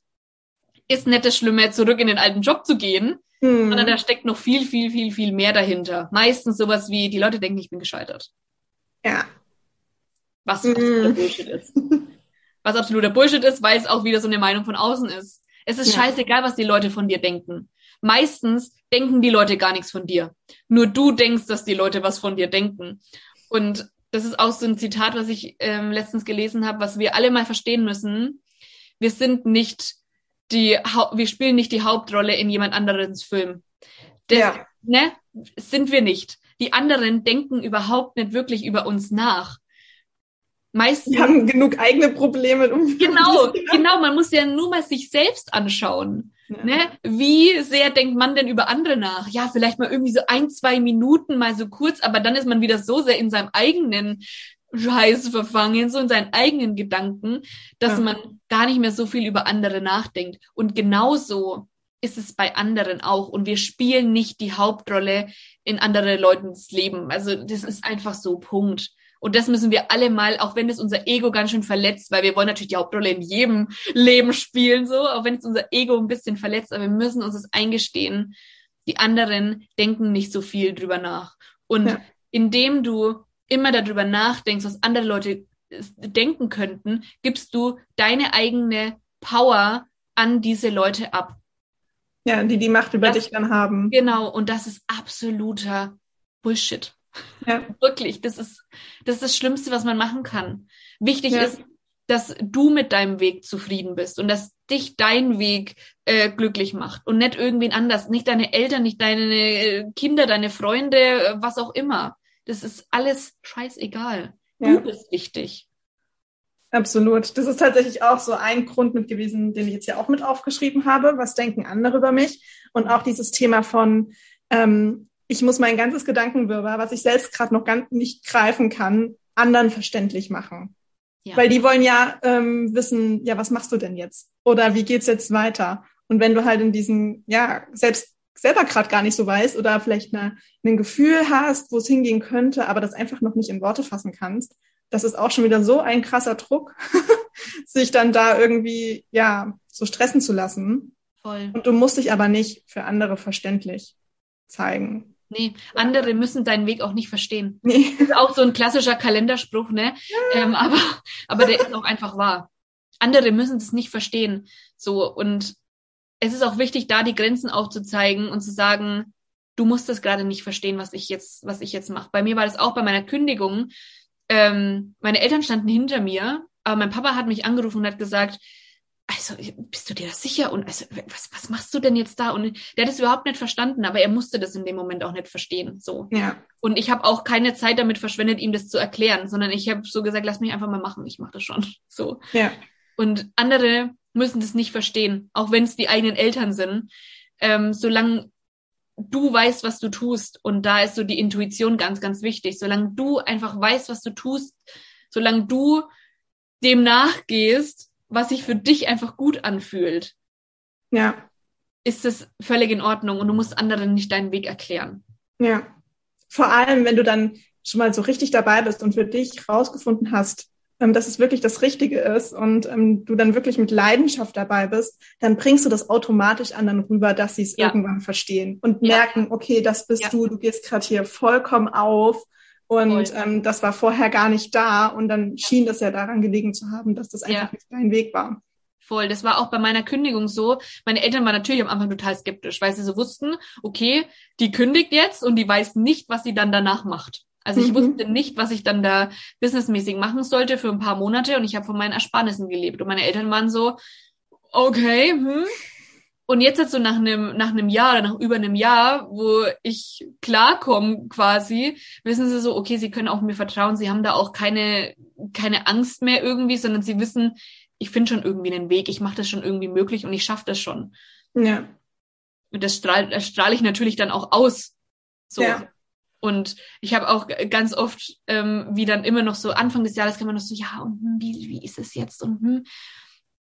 ist nicht das Schlimme, zurück in den alten Job zu gehen, hm. sondern da steckt noch viel, viel, viel, viel mehr dahinter. Meistens sowas wie, die Leute denken, ich bin gescheitert. Ja. Was hm. absoluter Bullshit ist. Was absoluter Bullshit ist, weil es auch wieder so eine Meinung von außen ist. Es ist ja. scheißegal, was die Leute von dir denken. Meistens denken die Leute gar nichts von dir. Nur du denkst, dass die Leute was von dir denken. Und das ist auch so ein Zitat, was ich ähm, letztens gelesen habe, was wir alle mal verstehen müssen. Wir sind nicht die, wir spielen nicht die Hauptrolle in jemand anderes Film. Das, ja. ne, sind wir nicht. Die anderen denken überhaupt nicht wirklich über uns nach. Meistens. Wir haben genug eigene Probleme. Um genau, <laughs> genau. Man muss ja nur mal sich selbst anschauen. Ja. Ne? Wie sehr denkt man denn über andere nach? Ja, vielleicht mal irgendwie so ein, zwei Minuten mal so kurz, aber dann ist man wieder so sehr in seinem eigenen Scheiß verfangen, so in seinen eigenen Gedanken, dass ja. man gar nicht mehr so viel über andere nachdenkt. Und genauso ist es bei anderen auch. Und wir spielen nicht die Hauptrolle in andere Leutens Leben. Also das ist einfach so Punkt. Und das müssen wir alle mal, auch wenn es unser Ego ganz schön verletzt, weil wir wollen natürlich die Hauptrolle in jedem Leben spielen, so, auch wenn es unser Ego ein bisschen verletzt, aber wir müssen uns das eingestehen. Die anderen denken nicht so viel drüber nach. Und ja. indem du immer darüber nachdenkst, was andere Leute denken könnten, gibst du deine eigene Power an diese Leute ab. Ja, die die Macht über das, dich dann haben. Genau, und das ist absoluter Bullshit. Ja. <laughs> Wirklich, das ist, das ist das Schlimmste, was man machen kann. Wichtig ja. ist, dass du mit deinem Weg zufrieden bist und dass dich dein Weg äh, glücklich macht und nicht irgendwen anders, nicht deine Eltern, nicht deine äh, Kinder, deine Freunde, äh, was auch immer. Das ist alles scheißegal. Ja. Du bist wichtig. Absolut. Das ist tatsächlich auch so ein Grund mit gewesen, den ich jetzt ja auch mit aufgeschrieben habe. Was denken andere über mich? Und auch dieses Thema von, ähm, ich muss mein ganzes Gedankenwirrwarr, was ich selbst gerade noch ganz nicht greifen kann, anderen verständlich machen. Ja. Weil die wollen ja ähm, wissen, ja, was machst du denn jetzt? Oder wie geht's jetzt weiter? Und wenn du halt in diesen, ja, selbst selber gerade gar nicht so weißt oder vielleicht eine, ein Gefühl hast, wo es hingehen könnte, aber das einfach noch nicht in Worte fassen kannst, das ist auch schon wieder so ein krasser Druck, <laughs> sich dann da irgendwie, ja, so stressen zu lassen. Voll. Und du musst dich aber nicht für andere verständlich zeigen. Nee, andere müssen deinen Weg auch nicht verstehen. Nee. Das ist auch so ein klassischer Kalenderspruch, ne? Ja. Ähm, aber, aber der ist auch einfach wahr. Andere müssen das nicht verstehen. So, und es ist auch wichtig, da die Grenzen aufzuzeigen und zu sagen, du musst das gerade nicht verstehen, was ich jetzt, was ich jetzt mache. Bei mir war das auch bei meiner Kündigung. ähm, meine Eltern standen hinter mir, aber mein Papa hat mich angerufen und hat gesagt, also bist du dir das sicher und also was, was machst du denn jetzt da? Und der hat es überhaupt nicht verstanden, aber er musste das in dem Moment auch nicht verstehen. So. Ja. Und ich habe auch keine Zeit damit verschwendet, ihm das zu erklären, sondern ich habe so gesagt, lass mich einfach mal machen, ich mache das schon. <laughs> So. Ja. Und andere müssen das nicht verstehen, auch wenn es die eigenen Eltern sind. Ähm, solange du weißt, was du tust, und da ist so die Intuition ganz, ganz wichtig. Solange du einfach weißt, was du tust, solange du dem nachgehst, was sich für dich einfach gut anfühlt, Ja. ist es völlig in Ordnung und du musst anderen nicht deinen Weg erklären. Ja. Vor allem, wenn du dann schon mal so richtig dabei bist und für dich rausgefunden hast, ähm, dass es wirklich das Richtige ist und ähm, du dann wirklich mit Leidenschaft dabei bist, dann bringst du das automatisch anderen rüber, dass sie es Ja. irgendwann verstehen und Ja. merken, okay, das bist Ja. du, du gehst gerade hier vollkommen auf und Voll. ähm, das war vorher gar nicht da und dann schien das ja daran gelegen zu haben, dass das einfach Ja. nicht dein Weg war. Voll. Das war auch bei meiner Kündigung so. Meine Eltern waren natürlich am Anfang total skeptisch, weil sie so wussten, okay, die kündigt jetzt und die weiß nicht, was sie dann danach macht. Also ich Mhm. wusste nicht, was ich dann da businessmäßig machen sollte für ein paar Monate und ich habe von meinen Ersparnissen gelebt. Und meine Eltern waren so, okay, hm. Und jetzt halt so nach einem, nach einem Jahr oder nach über einem Jahr, wo ich klarkomme quasi, wissen sie so, okay, sie können auch mir vertrauen, sie haben da auch keine, keine Angst mehr irgendwie, sondern sie wissen, ich finde schon irgendwie einen Weg, ich mache das schon irgendwie möglich und ich schaffe das schon. Ja. Und das strahle das strahl ich natürlich dann auch aus. So. Ja. Und ich habe auch ganz oft, ähm, wie dann immer noch so Anfang des Jahres kann man noch so, ja, und hm, wie, wie ist es jetzt? Und, hm.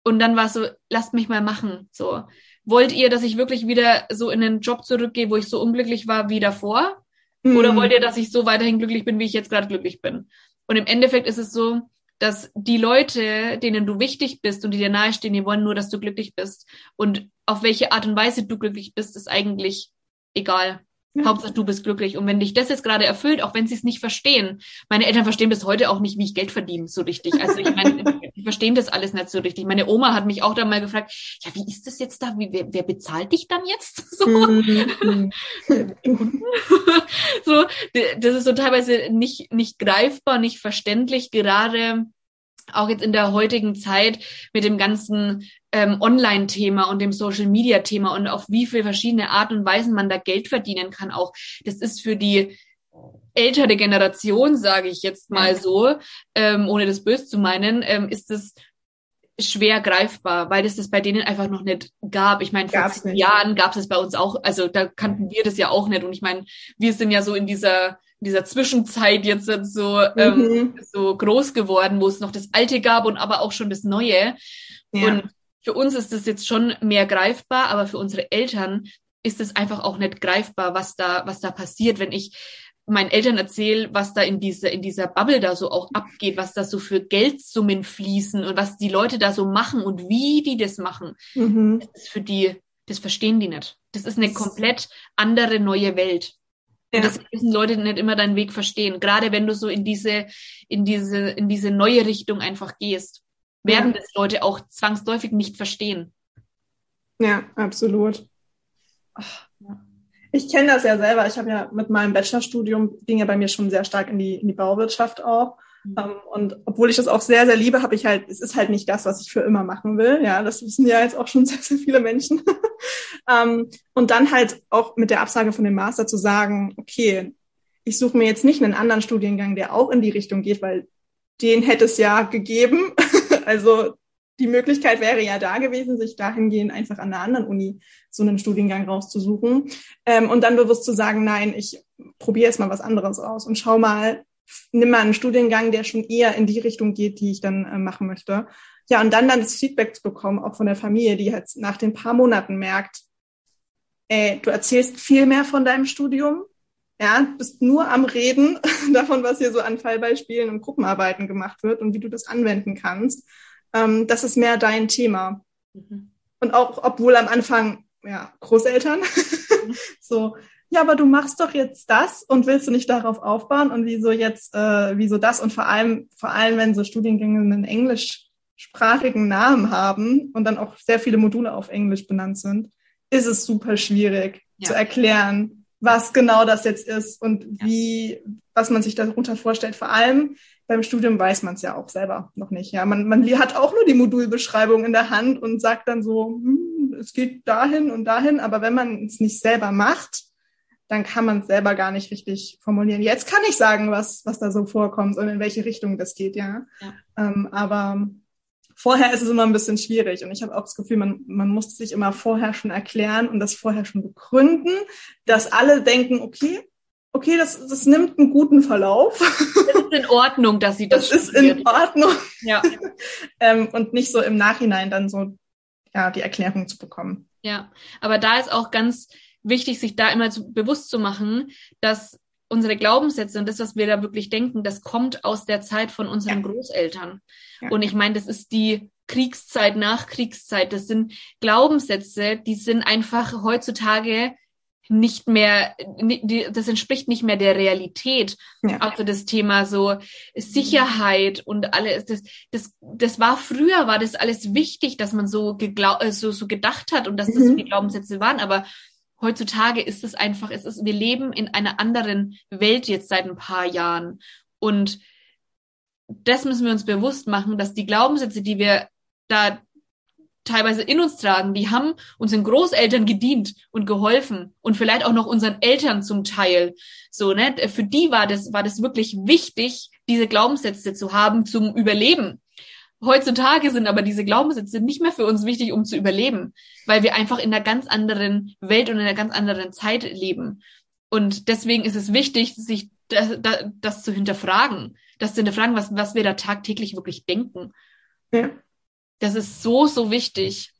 und dann war es so, lasst mich mal machen. So. Wollt ihr, dass ich wirklich wieder so in den Job zurückgehe, wo ich so unglücklich war wie davor? Oder Mhm. wollt ihr, dass ich so weiterhin glücklich bin, wie ich jetzt gerade glücklich bin? Und im Endeffekt ist es so, dass die Leute, denen du wichtig bist und die dir nahestehen, die wollen nur, dass du glücklich bist. Und auf welche Art und Weise du glücklich bist, ist eigentlich egal. Ja. Hauptsache du bist glücklich. Und wenn dich das jetzt gerade erfüllt, auch wenn sie es nicht verstehen, meine Eltern verstehen bis heute auch nicht, wie ich Geld verdiene, so richtig. Also ich meine, <laughs> die verstehen das alles nicht so richtig. Meine Oma hat mich auch dann mal gefragt, ja, wie ist das jetzt da? Wie, wer, wer bezahlt dich dann jetzt? <laughs> So. Mhm. <laughs> so, das ist so teilweise nicht, nicht greifbar, nicht verständlich, gerade auch jetzt in der heutigen Zeit mit dem ganzen ähm, Online-Thema und dem Social-Media-Thema und auf wie viele verschiedene Arten und Weisen man da Geld verdienen kann auch. Das ist für die ältere Generation, sage ich jetzt mal so, ähm, ohne das böse zu meinen, ähm, ist es schwer greifbar, weil es das bei denen einfach noch nicht gab. Ich meine, vor zehn. Jahren gab es das bei uns auch, also da kannten wir das ja auch nicht. Und ich meine, wir sind ja so in dieser, in dieser Zwischenzeit jetzt so, ähm, Mhm. so groß geworden, wo es noch das Alte gab und aber auch schon das Neue. Ja. Und für uns ist das jetzt schon mehr greifbar, aber für unsere Eltern ist es einfach auch nicht greifbar, was da, was da passiert, wenn ich meinen Eltern erzähle, was da in dieser, in dieser Bubble da so auch abgeht, was da so für Geldsummen fließen und was die Leute da so machen und wie die das machen. Mhm. Das ist für die, das verstehen die nicht. Das ist eine Das- komplett andere neue Welt. Ja. Und deswegen müssen Leute nicht immer deinen Weg verstehen. Gerade wenn du so in diese, in diese, in diese neue Richtung einfach gehst, werden Ja. das Leute auch zwangsläufig nicht verstehen. Ja, absolut. Ach, Ja. Ich kenne das ja selber. Ich habe ja mit meinem Bachelorstudium ging ja bei mir schon sehr stark in die, in die Bauwirtschaft auch. Mhm. Ähm, und obwohl ich das auch sehr, sehr liebe, habe ich halt, es ist halt nicht das, was ich für immer machen will. Ja, das wissen ja jetzt auch schon <laughs> sehr, sehr viele Menschen. <laughs> ähm, und dann halt auch mit der Absage von dem Master zu sagen, okay, ich suche mir jetzt nicht einen anderen Studiengang, der auch in die Richtung geht, weil den hätte es ja gegeben. <laughs> also die Möglichkeit wäre ja da gewesen, sich dahingehend einfach an einer anderen Uni so einen Studiengang rauszusuchen ähm, und dann bewusst zu sagen, nein, ich probiere jetzt mal was anderes aus und schau mal, nimm mal einen Studiengang, der schon eher in die Richtung geht, die ich dann äh, machen möchte. Ja, und dann dann das Feedback zu bekommen, auch von der Familie, die halt nach den paar Monaten merkt, ey, du erzählst viel mehr von deinem Studium, ja, bist nur am Reden <laughs> davon, was hier so an Fallbeispielen und Gruppenarbeiten gemacht wird und wie du das anwenden kannst. Ähm, das ist mehr dein Thema. Mhm. Und auch, obwohl am Anfang, ja, Großeltern, <laughs> so, ja, aber du machst doch jetzt das und willst du nicht darauf aufbauen und wieso jetzt, äh, wieso das und vor allem, vor allem, wenn so Studiengänge einen englischsprachigen Namen haben und dann auch sehr viele Module auf Englisch benannt sind, ist es super schwierig Ja. zu erklären, was genau das jetzt ist und wie, was man sich darunter vorstellt. Vor allem beim Studium weiß man es ja auch selber noch nicht. Ja, man, man hat auch nur die Modulbeschreibung in der Hand und sagt dann so, hm, es geht dahin und dahin. Aber wenn man es nicht selber macht, dann kann man es selber gar nicht richtig formulieren. Jetzt kann ich sagen, was, was da so vorkommt und in welche Richtung das geht, ja. ja. Ähm, aber vorher ist es immer ein bisschen schwierig und ich habe auch das Gefühl, man, man muss sich immer vorher schon erklären und das vorher schon begründen, dass alle denken, okay, okay, das, das nimmt einen guten Verlauf. Es ist in Ordnung, dass sie das Das ist in Ordnung. Ja. <laughs> ähm, und nicht so im Nachhinein dann so, ja, die Erklärung zu bekommen. Ja, aber da ist auch ganz wichtig, sich da immer zu, bewusst zu machen, dass unsere Glaubenssätze und das, was wir da wirklich denken, das kommt aus der Zeit von unseren ja. Großeltern. Ja. Und ich meine, das ist die Kriegszeit, Nachkriegszeit. Das sind Glaubenssätze, die sind einfach heutzutage nicht mehr, das entspricht nicht mehr der Realität. Ja. Also das Thema so Sicherheit und alles, das, das, das war früher, war das alles wichtig, dass man so, geglau äh, so, so gedacht hat und dass das so die Glaubenssätze waren. Aber heutzutage ist es einfach, es ist, wir leben in einer anderen Welt jetzt seit ein paar Jahren. Und das müssen wir uns bewusst machen, dass die Glaubenssätze, die wir da teilweise in uns tragen, die haben unseren Großeltern gedient und geholfen und vielleicht auch noch unseren Eltern zum Teil. So, ne? Für die war das, war das wirklich wichtig, diese Glaubenssätze zu haben zum Überleben. Heutzutage sind aber diese Glaubenssätze nicht mehr für uns wichtig, um zu überleben, weil wir einfach in einer ganz anderen Welt und in einer ganz anderen Zeit leben. Und deswegen ist es wichtig, sich das, das, das zu hinterfragen, das zu hinterfragen, was, was wir da tagtäglich wirklich denken. Ja. Das ist so, so wichtig.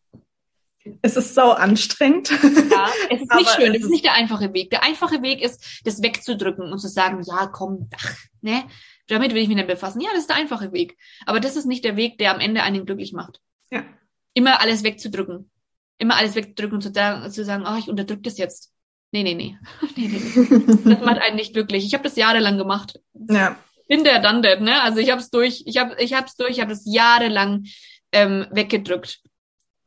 Es ist sau anstrengend. Ja, es ist <laughs> nicht schön. Es ist nicht der einfache Weg. Der einfache Weg ist, das wegzudrücken und zu sagen, ja, komm, ach, ne, damit will ich mich nicht befassen. Ja, das ist der einfache Weg. Aber das ist nicht der Weg, der am Ende einen glücklich macht. Ja. Immer alles wegzudrücken. Immer alles wegzudrücken und zu, sagen, zu sagen, oh, ich unterdrück das jetzt. Nee, nee, nee. <laughs> nee, nee, nee. Das macht einen nicht glücklich. Ich habe das jahrelang gemacht. Ja. Bin der dann ne? Also ich habe es durch, ich habe ich hab's durch, ich habe das jahrelang ähm, weggedrückt.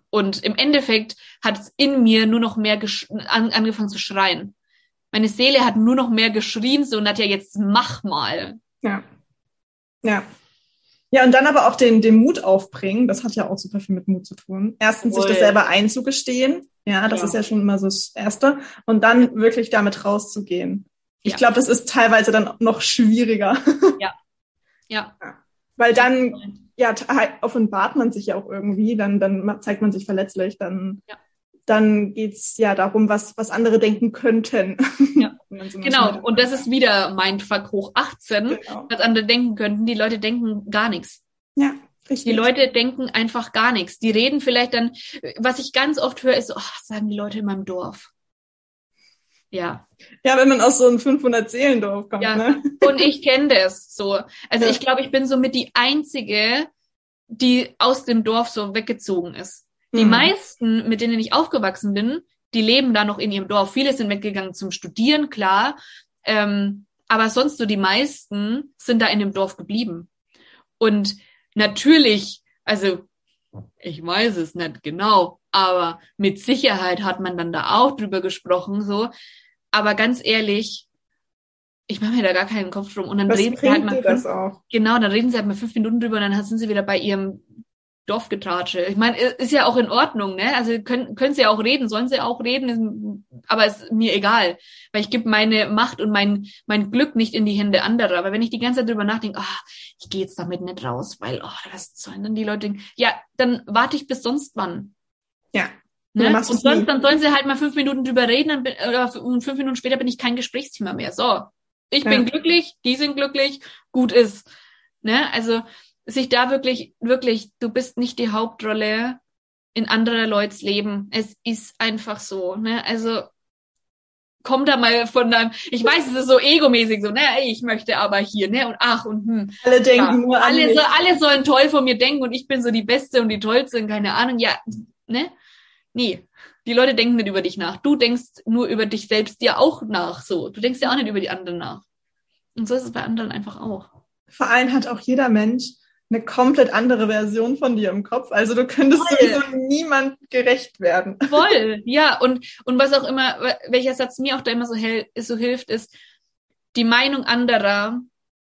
Und im Endeffekt hat es in mir nur noch mehr an angefangen zu schreien. Meine Seele hat nur noch mehr geschrien, so und hat ja jetzt mach mal. Ja. Ja. Ja, und dann aber auch den, den Mut aufbringen. Das hat ja auch super viel mit Mut zu tun. Erstens, Wohl. sich das selber einzugestehen. Ja, das ja. ist ja schon immer so das Erste. Und dann wirklich damit rauszugehen. Ich ja. glaube, das ist teilweise dann noch schwieriger. <laughs> Ja. Ja. ja. Weil dann ja, offenbart man sich ja auch irgendwie, dann, dann zeigt man sich verletzlich, dann, ja. Dann geht's ja darum, was, was andere denken könnten. Ja. <laughs> genau, und das ist wieder Mindfuck hoch 18, genau. was andere denken könnten. Die Leute denken gar nichts. Ja. Richtig. Die Leute denken einfach gar nichts. Die reden vielleicht dann, was ich ganz oft höre, ist oh, sagen die Leute in meinem Dorf. Ja. Ja, wenn man aus so einem 500 Seelendorf kommt, ja. ne? <laughs> Und ich kenne das so. Also ja. ich glaube, ich bin so mit die einzige, die aus dem Dorf so weggezogen ist. Die mhm. meisten, mit denen ich aufgewachsen bin, die leben da noch in ihrem Dorf. Viele sind weggegangen zum Studieren, klar. Ähm, aber sonst so die meisten sind da in dem Dorf geblieben. Und natürlich, also ich weiß es nicht genau, aber mit Sicherheit hat man dann da auch drüber gesprochen, so. Aber ganz ehrlich, ich mache mir da gar keinen Kopf drum. Und dann Was reden sie halt mal fünf, genau, dann reden sie halt mal fünf Minuten drüber und dann sind sie wieder bei ihrem Dorfgetratsche. Ich meine, ist ja auch in Ordnung, ne? Also können, können sie auch reden, sollen sie auch reden, aber ist mir egal. Weil ich gebe meine Macht und mein, mein Glück nicht in die Hände anderer. Aber wenn ich die ganze Zeit drüber nachdenke, ah, ich gehe jetzt damit nicht raus, weil, oh, was sollen dann die Leute denken? Ja, dann warte ich bis sonst wann. Ja. Ne? Und sonst, nie. dann sollen sie halt mal fünf Minuten drüber reden bin, oder fünf Minuten später bin ich kein Gesprächsthema mehr. So. Ich ja. bin glücklich, die sind glücklich, gut ist. Ne? Also, sich da wirklich, wirklich, du bist nicht die Hauptrolle in anderer Leute's Leben. Es ist einfach so, ne? Also, komm da mal von deinem, ich weiß, es ist so egomäßig, so, ne, ich möchte aber hier, ne, und ach, und hm. Alle denken ja, nur an alle, so, alle sollen toll von mir denken und ich bin so die Beste und die Tollste und keine Ahnung, ja, ne? Nee. Die Leute denken nicht über dich nach. Du denkst nur über dich selbst dir auch nach, so. Du denkst ja auch nicht über die anderen nach. Und so ist es bei anderen einfach auch. Vor allem hat auch jeder Mensch eine komplett andere Version von dir im Kopf. Also du könntest Voll. sowieso niemand gerecht werden. <laughs> Voll, ja. Und, und was auch immer, welcher Satz mir auch da immer so, so hilft, ist, die Meinung anderer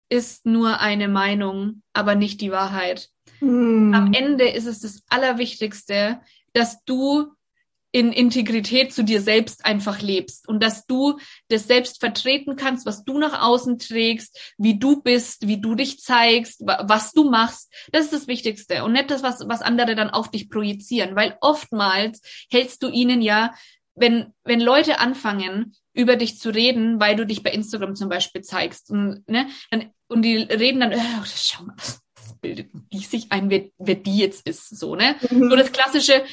ist nur eine Meinung, aber nicht die Wahrheit. Hm. Am Ende ist es das Allerwichtigste, dass du in Integrität zu dir selbst einfach lebst und dass du das selbst vertreten kannst, was du nach außen trägst, wie du bist, wie du dich zeigst, wa- was du machst. Das ist das Wichtigste und nicht das, was, was andere dann auf dich projizieren, weil oftmals hältst du ihnen ja, wenn, wenn Leute anfangen, über dich zu reden, weil du dich bei Instagram zum Beispiel zeigst und, ne, dann, und die reden dann, oh, schau mal, bildet die sich ein, wer, wer die jetzt ist, so, ne? Mhm. So das klassische,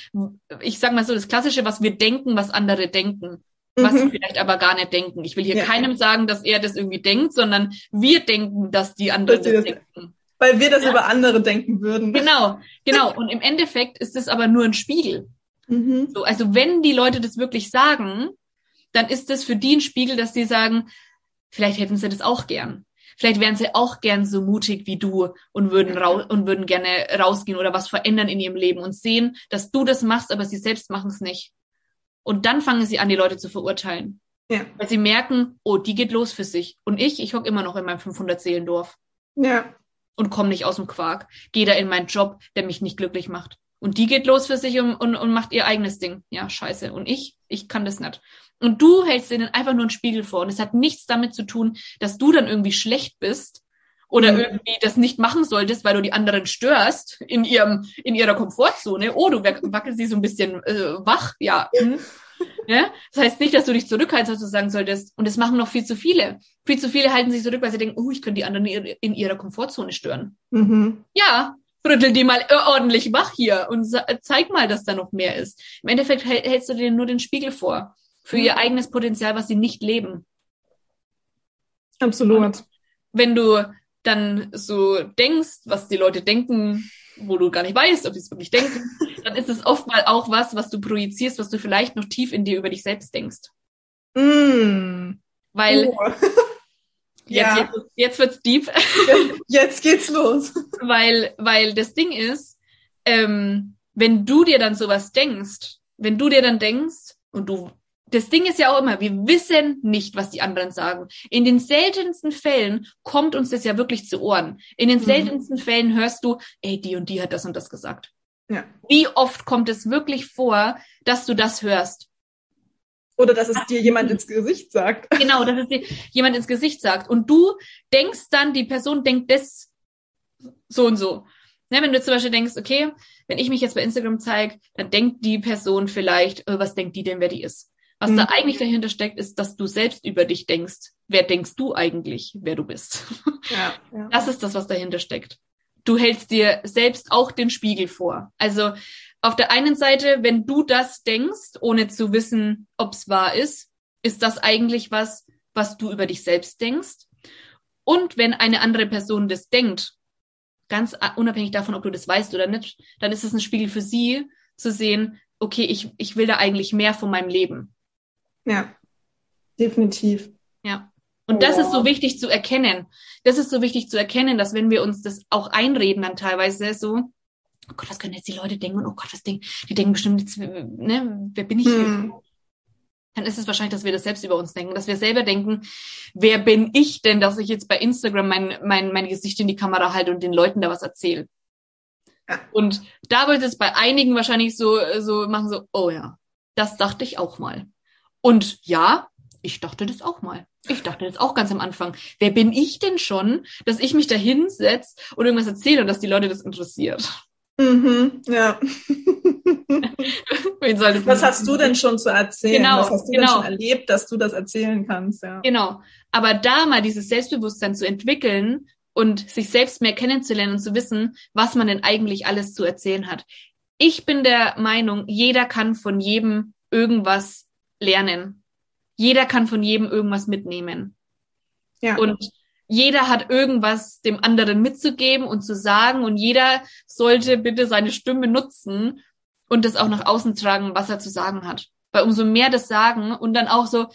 ich sag mal so, das klassische, was wir denken, was andere denken, was sie Mhm. vielleicht aber gar nicht denken. Ich will hier Ja. keinem sagen, dass er das irgendwie denkt, sondern wir denken, dass die anderen das das- denken. Weil wir das Ja. über andere denken würden. Genau, genau. <laughs> Und im Endeffekt ist es aber nur ein Spiegel. Mhm. So, also wenn die Leute das wirklich sagen, dann ist das für die ein Spiegel, dass die sagen, vielleicht hätten sie das auch gern. Vielleicht wären sie auch gern so mutig wie du und würden rau und würden gerne rausgehen oder was verändern in ihrem Leben und sehen, dass du das machst, aber sie selbst machen es nicht. Und dann fangen sie an, die Leute zu verurteilen. Ja. Weil sie merken, oh, die geht los für sich. Und ich, ich hock immer noch in meinem 500-Seelendorf Ja. und komme nicht aus dem Quark. Gehe da in meinen Job, der mich nicht glücklich macht. Und die geht los für sich und, und, und macht ihr eigenes Ding. Ja, scheiße. Und ich, ich kann das nicht. Und du hältst denen einfach nur einen Spiegel vor. Und es hat nichts damit zu tun, dass du dann irgendwie schlecht bist oder Mhm. irgendwie das nicht machen solltest, weil du die anderen störst in ihrem, in ihrer Komfortzone. Oh, du wac- wackelst sie so ein bisschen äh, wach. Ja. Hm. <laughs> Ja? Das heißt nicht, dass du dich zurückhaltst, was du sagen solltest. Und das machen noch viel zu viele. Viel zu viele halten sich zurück, weil sie denken, oh, ich könnte die anderen in ihrer- Komfortzone stören. Mhm. Ja, rüttel die mal äh, ordentlich wach hier und zeig mal, dass da noch mehr ist. Im Endeffekt hält- hältst du denen nur den Spiegel vor für ihr eigenes Potenzial, was sie nicht leben. Absolut. Wenn du dann so denkst, was die Leute denken, wo du gar nicht weißt, ob sie es wirklich denken, <laughs> dann ist es oft mal auch was, was du projizierst, was du vielleicht noch tief in dir über dich selbst denkst. Mm. Weil Oh. <laughs> jetzt, Ja. jetzt, jetzt wird's deep. <laughs> Jetzt geht's los. weil, weil das Ding ist, ähm, wenn du dir dann sowas denkst, wenn du dir dann denkst und du, das Ding ist ja auch immer, wir wissen nicht, was die anderen sagen. In den seltensten Fällen kommt uns das ja wirklich zu Ohren. In den Mhm. seltensten Fällen hörst du, ey, die und die hat das und das gesagt. Ja. Wie oft kommt es wirklich vor, dass du das hörst? Oder dass es dir jemand ins Gesicht sagt. <laughs> Genau, dass es dir jemand ins Gesicht sagt. Und du denkst dann, die Person denkt das so und so. Ne, wenn du zum Beispiel denkst, okay, wenn ich mich jetzt bei Instagram zeige, dann denkt die Person vielleicht, äh, was denkt die denn, wer die ist? Was Mhm. da eigentlich dahinter steckt, ist, dass du selbst über dich denkst. Wer denkst du eigentlich, wer du bist? Ja. <laughs> ja. Das ist das, was dahinter steckt. Du hältst dir selbst auch den Spiegel vor. Also auf der einen Seite, wenn du das denkst, ohne zu wissen, ob es wahr ist, ist das eigentlich was, was du über dich selbst denkst. Und wenn eine andere Person das denkt, ganz unabhängig davon, ob du das weißt oder nicht, dann ist es ein Spiegel für sie, zu sehen, okay, ich, ich will da eigentlich mehr von meinem Leben. Ja. Definitiv. Ja. Und das ist so wichtig zu erkennen. Das ist so wichtig zu erkennen, dass wenn wir uns das auch einreden, dann teilweise so, oh Gott, was können jetzt die Leute denken? Und oh Gott, was denken, die denken bestimmt jetzt, ne, wer bin ich? Hm. Dann ist es wahrscheinlich, dass wir das selbst über uns denken, dass wir selber denken, wer bin ich denn, dass ich jetzt bei Instagram mein, mein, mein Gesicht in die Kamera halte und den Leuten da was erzähle? Ja. Und da wird es bei einigen wahrscheinlich so, so machen, so, oh ja, das dachte ich auch mal. Und ja, ich dachte das auch mal. Ich dachte das auch ganz am Anfang. Wer bin ich denn schon, dass ich mich da hinsetze und irgendwas erzähle und dass die Leute das interessiert? Mhm. Ja. <laughs> Was hast du denn schon zu erzählen? Genau, Was hast du genau. denn schon erlebt, dass du das erzählen kannst? Ja. Genau. Aber da mal dieses Selbstbewusstsein zu entwickeln und sich selbst mehr kennenzulernen und zu wissen, was man denn eigentlich alles zu erzählen hat. Ich bin der Meinung, jeder kann von jedem irgendwas lernen. Jeder kann von jedem irgendwas mitnehmen. Ja. Und jeder hat irgendwas dem anderen mitzugeben und zu sagen und jeder sollte bitte seine Stimme nutzen und das auch nach außen tragen, was er zu sagen hat. Weil umso mehr das sagen und dann auch so,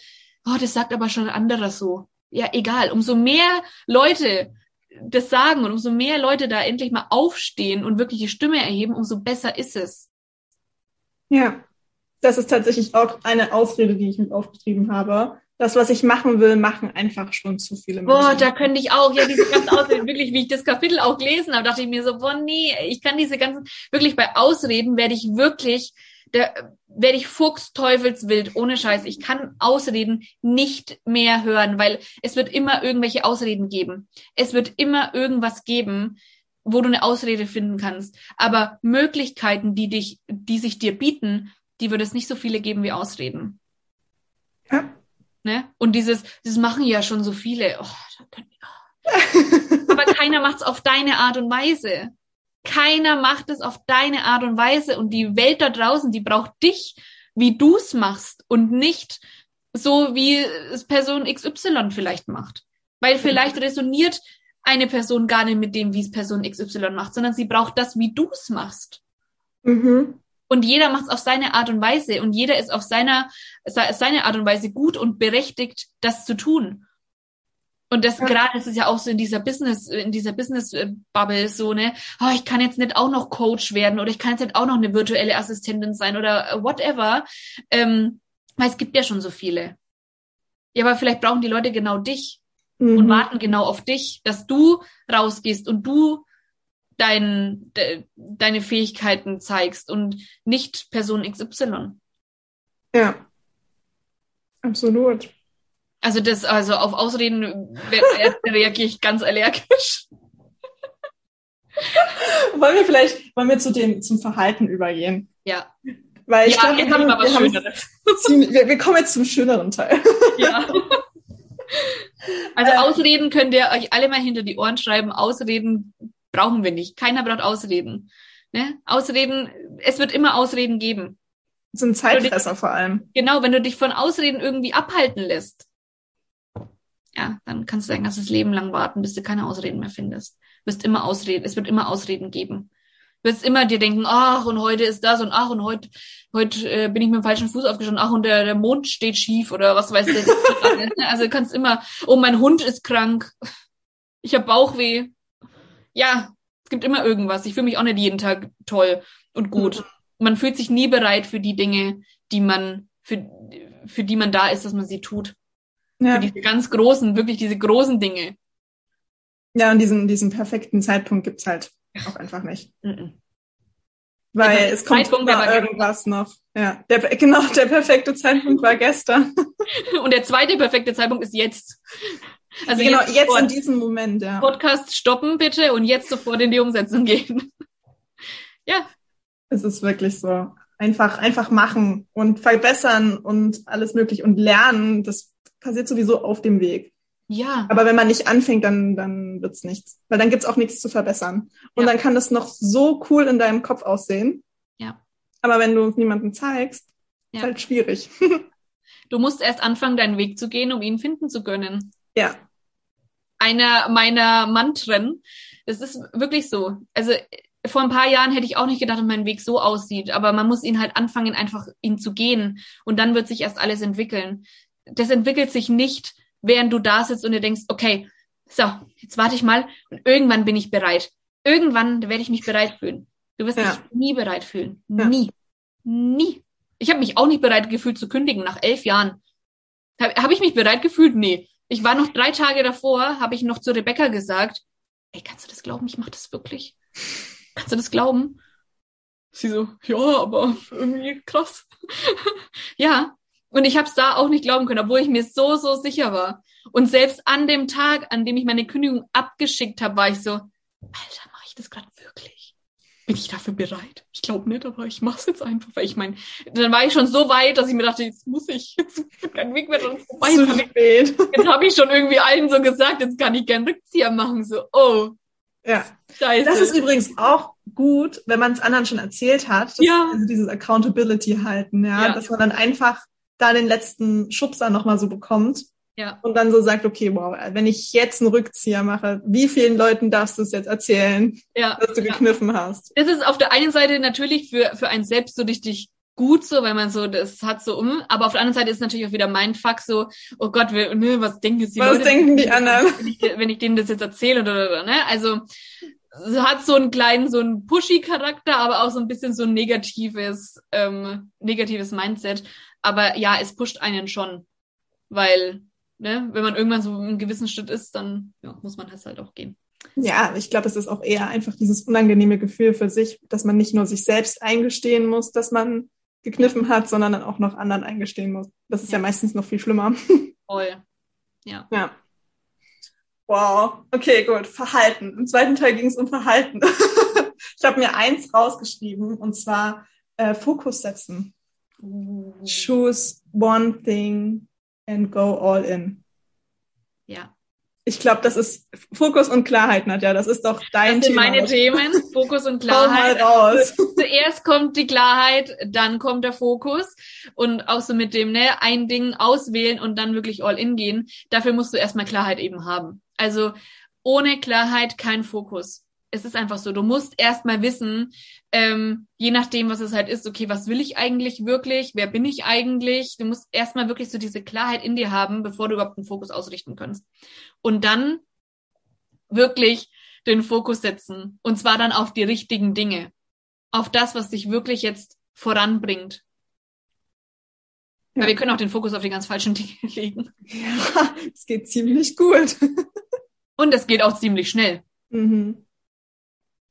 oh, das sagt aber schon ein anderer so. Ja, egal. Umso mehr Leute das sagen und umso mehr Leute da endlich mal aufstehen und wirklich die Stimme erheben, umso besser ist es. Ja. Das ist tatsächlich auch eine Ausrede, die ich mit aufgeschrieben habe. das, was ich machen will, machen einfach schon zu viele Menschen. Boah, da könnte ich auch, ja, diese ganzen Ausreden, wirklich, wie ich das Kapitel auch gelesen habe, dachte ich mir so, boah, nee, ich kann diese ganzen, wirklich bei Ausreden werde ich wirklich, da werde ich fuchsteufelswild, ohne Scheiß. Ich kann Ausreden nicht mehr hören, weil es wird immer irgendwelche Ausreden geben. Es wird immer irgendwas geben, wo du eine Ausrede finden kannst. Aber Möglichkeiten, die dich, die sich dir bieten, die wird es nicht so viele geben wie Ausreden. Ja. Ne? Und dieses, das machen ja schon so viele. Oh, können, oh. Aber keiner macht es auf deine Art und Weise. Keiner macht es auf deine Art und Weise. Und die Welt da draußen, die braucht dich, wie du es machst und nicht so, wie es Person XY vielleicht macht. Weil vielleicht resoniert eine Person gar nicht mit dem, wie es Person XY macht, sondern sie braucht das, wie du es machst. Mhm. Und jeder macht es auf seine Art und Weise und jeder ist auf seiner seine Art und Weise gut und berechtigt, das zu tun. Und das ja. gerade ist ja auch so in dieser Business, in dieser Business-Bubble so, ne, oh, ich kann jetzt nicht auch noch Coach werden oder ich kann jetzt nicht auch noch eine virtuelle Assistentin sein oder whatever. Ähm, weil es gibt ja schon so viele. Ja, aber vielleicht brauchen die Leute genau dich mhm. und warten genau auf dich, dass du rausgehst und du dein, de, deine Fähigkeiten zeigst und nicht Person XY. Ja. Absolut. Also das, also auf Ausreden <laughs> reagiere ich ganz allergisch. <laughs> wollen wir vielleicht, wollen wir zu dem, zum Verhalten übergehen? Ja. Weil ich ja, glaube, wir, haben, wir, wir, <laughs> wir, wir kommen jetzt zum schöneren Teil. Ja. Also ähm. Ausreden könnt ihr euch alle mal hinter die Ohren schreiben. Ausreden brauchen wir nicht. Keiner braucht Ausreden. Ne? Ausreden, es wird immer Ausreden geben. Das sind Zeitfresser dich, vor allem. Genau, wenn du dich von Ausreden irgendwie abhalten lässt, ja, dann kannst du dein ganzes Leben lang warten, bis du keine Ausreden mehr findest. Du wirst immer Ausreden, es wird immer Ausreden geben. Du wirst immer dir denken, ach, und heute ist das und ach, und heute, heute äh, bin ich mit dem falschen Fuß aufgestanden, ach, und der, der Mond steht schief oder was weiß ich. <laughs> also du kannst immer, oh, mein Hund ist krank, ich habe Bauchweh, ja, es gibt immer irgendwas. Ich fühle mich auch nicht jeden Tag toll und gut. Mhm. Man fühlt sich nie bereit für die Dinge, die man, für, für die man da ist, dass man sie tut. Ja. Für diese ganz großen, wirklich diese großen Dinge. Ja, und diesen, diesen perfekten Zeitpunkt gibt's halt auch einfach nicht. Mhm. Weil es kommt Zeitpunkt, immer irgendwas noch. Ja, der, genau, der perfekte Zeitpunkt war gestern. <laughs> Und der zweite perfekte Zeitpunkt ist jetzt. Also genau, jetzt, jetzt in diesem Moment, ja. Podcast stoppen bitte und jetzt sofort in die Umsetzung gehen. <laughs> ja. Es ist wirklich so. Einfach, einfach machen und verbessern und alles möglich und lernen. Das passiert sowieso auf dem Weg. Ja. Aber wenn man nicht anfängt, dann, dann wird's nichts. Weil dann gibt's auch nichts zu verbessern. Und ja. dann kann das noch so cool in deinem Kopf aussehen. Ja. Aber wenn du niemanden zeigst, ja. ist halt schwierig. <laughs> du musst erst anfangen, deinen Weg zu gehen, um ihn finden zu können. Ja. Einer meiner Mantren. Das ist wirklich so. Also vor ein paar Jahren hätte ich auch nicht gedacht, dass mein Weg so aussieht, aber man muss ihn halt anfangen, einfach ihn zu gehen. Und dann wird sich erst alles entwickeln. Das entwickelt sich nicht, während du da sitzt und dir denkst, okay, so, jetzt warte ich mal und irgendwann bin ich bereit. Irgendwann werde ich mich bereit fühlen. Du wirst ja. dich nie bereit fühlen. Ja. Nie. Nie. Ich habe mich auch nicht bereit gefühlt zu kündigen nach elf Jahren. Habe hab ich mich bereit gefühlt? Nee. Ich war noch drei Tage davor, habe ich noch zu Rebecca gesagt, ey, kannst du das glauben? Ich mache das wirklich. Kannst du das glauben? Sie so, ja, aber irgendwie krass. <laughs> ja, und ich habe es da auch nicht glauben können, obwohl ich mir so, so sicher war. Und selbst an dem Tag, an dem ich meine Kündigung abgeschickt habe, war ich so, Alter, mache ich das gerade wirklich? Bin ich dafür bereit? Ich glaube nicht, aber ich mache es jetzt einfach, weil ich meine, dann war ich schon so weit, dass ich mir dachte, jetzt muss ich, <laughs> jetzt kein Weg mehr dran vorbei. Zu spät. Jetzt habe ich schon irgendwie allen so gesagt, jetzt kann ich gern Rückzieher machen. So, oh. Ja. Scheiße. Das ist übrigens auch gut, wenn man es anderen schon erzählt hat, dass, ja. also dieses Accountability halten, ja, ja, dass man dann einfach da den letzten Schubser nochmal so bekommt. Ja. Und dann so sagt, okay, wow, wenn ich jetzt einen Rückzieher mache, wie vielen Leuten darfst du es jetzt erzählen, ja. dass du gekniffen ja. hast? Das ist auf der einen Seite natürlich für, für einen selbst so richtig gut so, weil man so das hat so um, aber auf der anderen Seite ist natürlich auch wieder mein Fuck so, oh Gott, ne, was denken jetzt die was Leute? Denken die anderen? Wenn ich, wenn ich denen das jetzt erzähle oder, oder, oder ne? Also hat so einen kleinen, so einen pushy-Charakter, aber auch so ein bisschen so ein negatives, ähm, negatives Mindset. Aber ja, es pusht einen schon. weil, ne, wenn man irgendwann so einen gewissen Schritt ist, dann ja, muss man das halt auch gehen. Ja, ich glaube, es ist auch eher einfach dieses unangenehme Gefühl für sich, dass man nicht nur sich selbst eingestehen muss, dass man gekniffen hat, sondern dann auch noch anderen eingestehen muss. Das ist ja, ja meistens noch viel schlimmer. <laughs> Voll. Ja. Ja. Wow. Okay, gut. Verhalten. Im zweiten Teil ging es um Verhalten. <laughs> ich habe mir eins rausgeschrieben und zwar äh, Fokus setzen. Uh. Choose one thing and go all in. Ja. Ich glaube, das ist Fokus und Klarheit, Nadja. Das ist doch dein das sind Thema. meine Themen. <laughs> Fokus und Klarheit. raus. <laughs> Zuerst kommt die Klarheit, dann kommt der Fokus. Und auch so mit dem, ne, ein Ding auswählen und dann wirklich all in gehen. Dafür musst du erstmal Klarheit eben haben. Also ohne Klarheit kein Fokus es ist einfach so, du musst erstmal wissen, ähm, je nachdem, was es halt ist, okay, was will ich eigentlich wirklich, wer bin ich eigentlich? Du musst erstmal wirklich so diese Klarheit in dir haben, bevor du überhaupt einen Fokus ausrichten kannst. Und dann wirklich den Fokus setzen. Und zwar dann auf die richtigen Dinge. Auf das, was dich wirklich jetzt voranbringt. Ja. Weil wir können auch den Fokus auf die ganz falschen <laughs> Dinge legen. Ja, es geht ziemlich gut. Und es geht auch ziemlich schnell. Mhm.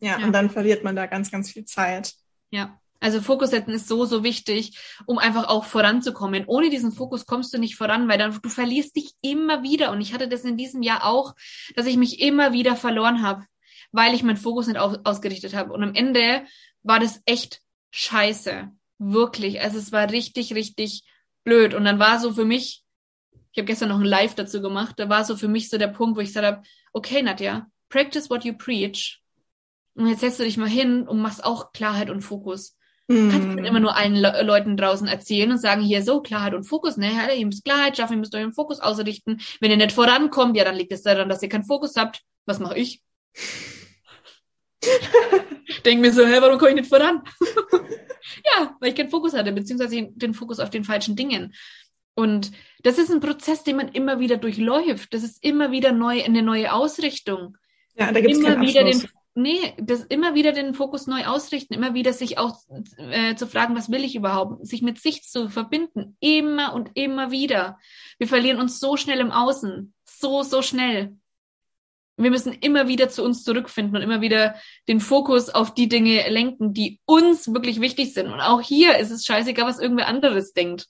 Ja, ja, und dann verliert man da ganz, ganz viel Zeit. Ja. Also Fokus setzen ist so, so wichtig, um einfach auch voranzukommen. Ohne diesen Fokus kommst du nicht voran, weil dann du verlierst dich immer wieder. Und ich hatte das in diesem Jahr auch, dass ich mich immer wieder verloren habe, weil ich meinen Fokus nicht auf, ausgerichtet habe. Und am Ende war das echt scheiße. Wirklich. Also es war richtig, richtig blöd. Und dann war so für mich, ich habe gestern noch ein Live dazu gemacht, da war so für mich so der Punkt, wo ich gesagt habe, okay, Nadja, practice what you preach. Und jetzt setzt du dich mal hin und machst auch Klarheit und Fokus. Mm. Kannst du immer nur allen Le Leuten draußen erzählen und sagen, hier so, Klarheit und Fokus, ne? Ihr müsst Klarheit schaffen, ihr müsst euren Fokus ausrichten. Wenn ihr nicht vorankommt, ja, dann liegt es daran, dass ihr keinen Fokus habt. Was mache ich? <laughs> Denk mir so, hä, warum komme ich nicht voran? <laughs> ja, weil ich keinen Fokus hatte, beziehungsweise den Fokus auf den falschen Dingen. Und das ist ein Prozess, den man immer wieder durchläuft. Das ist immer wieder neu, eine neue Ausrichtung. Ja, da gibt es immer wieder den Nee, das immer wieder den Fokus neu ausrichten, immer wieder sich auch äh, zu fragen, was will ich überhaupt, sich mit sich zu verbinden, immer und immer wieder. Wir verlieren uns so schnell im Außen, so, so schnell. Wir müssen immer wieder zu uns zurückfinden und immer wieder den Fokus auf die Dinge lenken, die uns wirklich wichtig sind. Und auch hier ist es scheißegal, was irgendwer anderes denkt.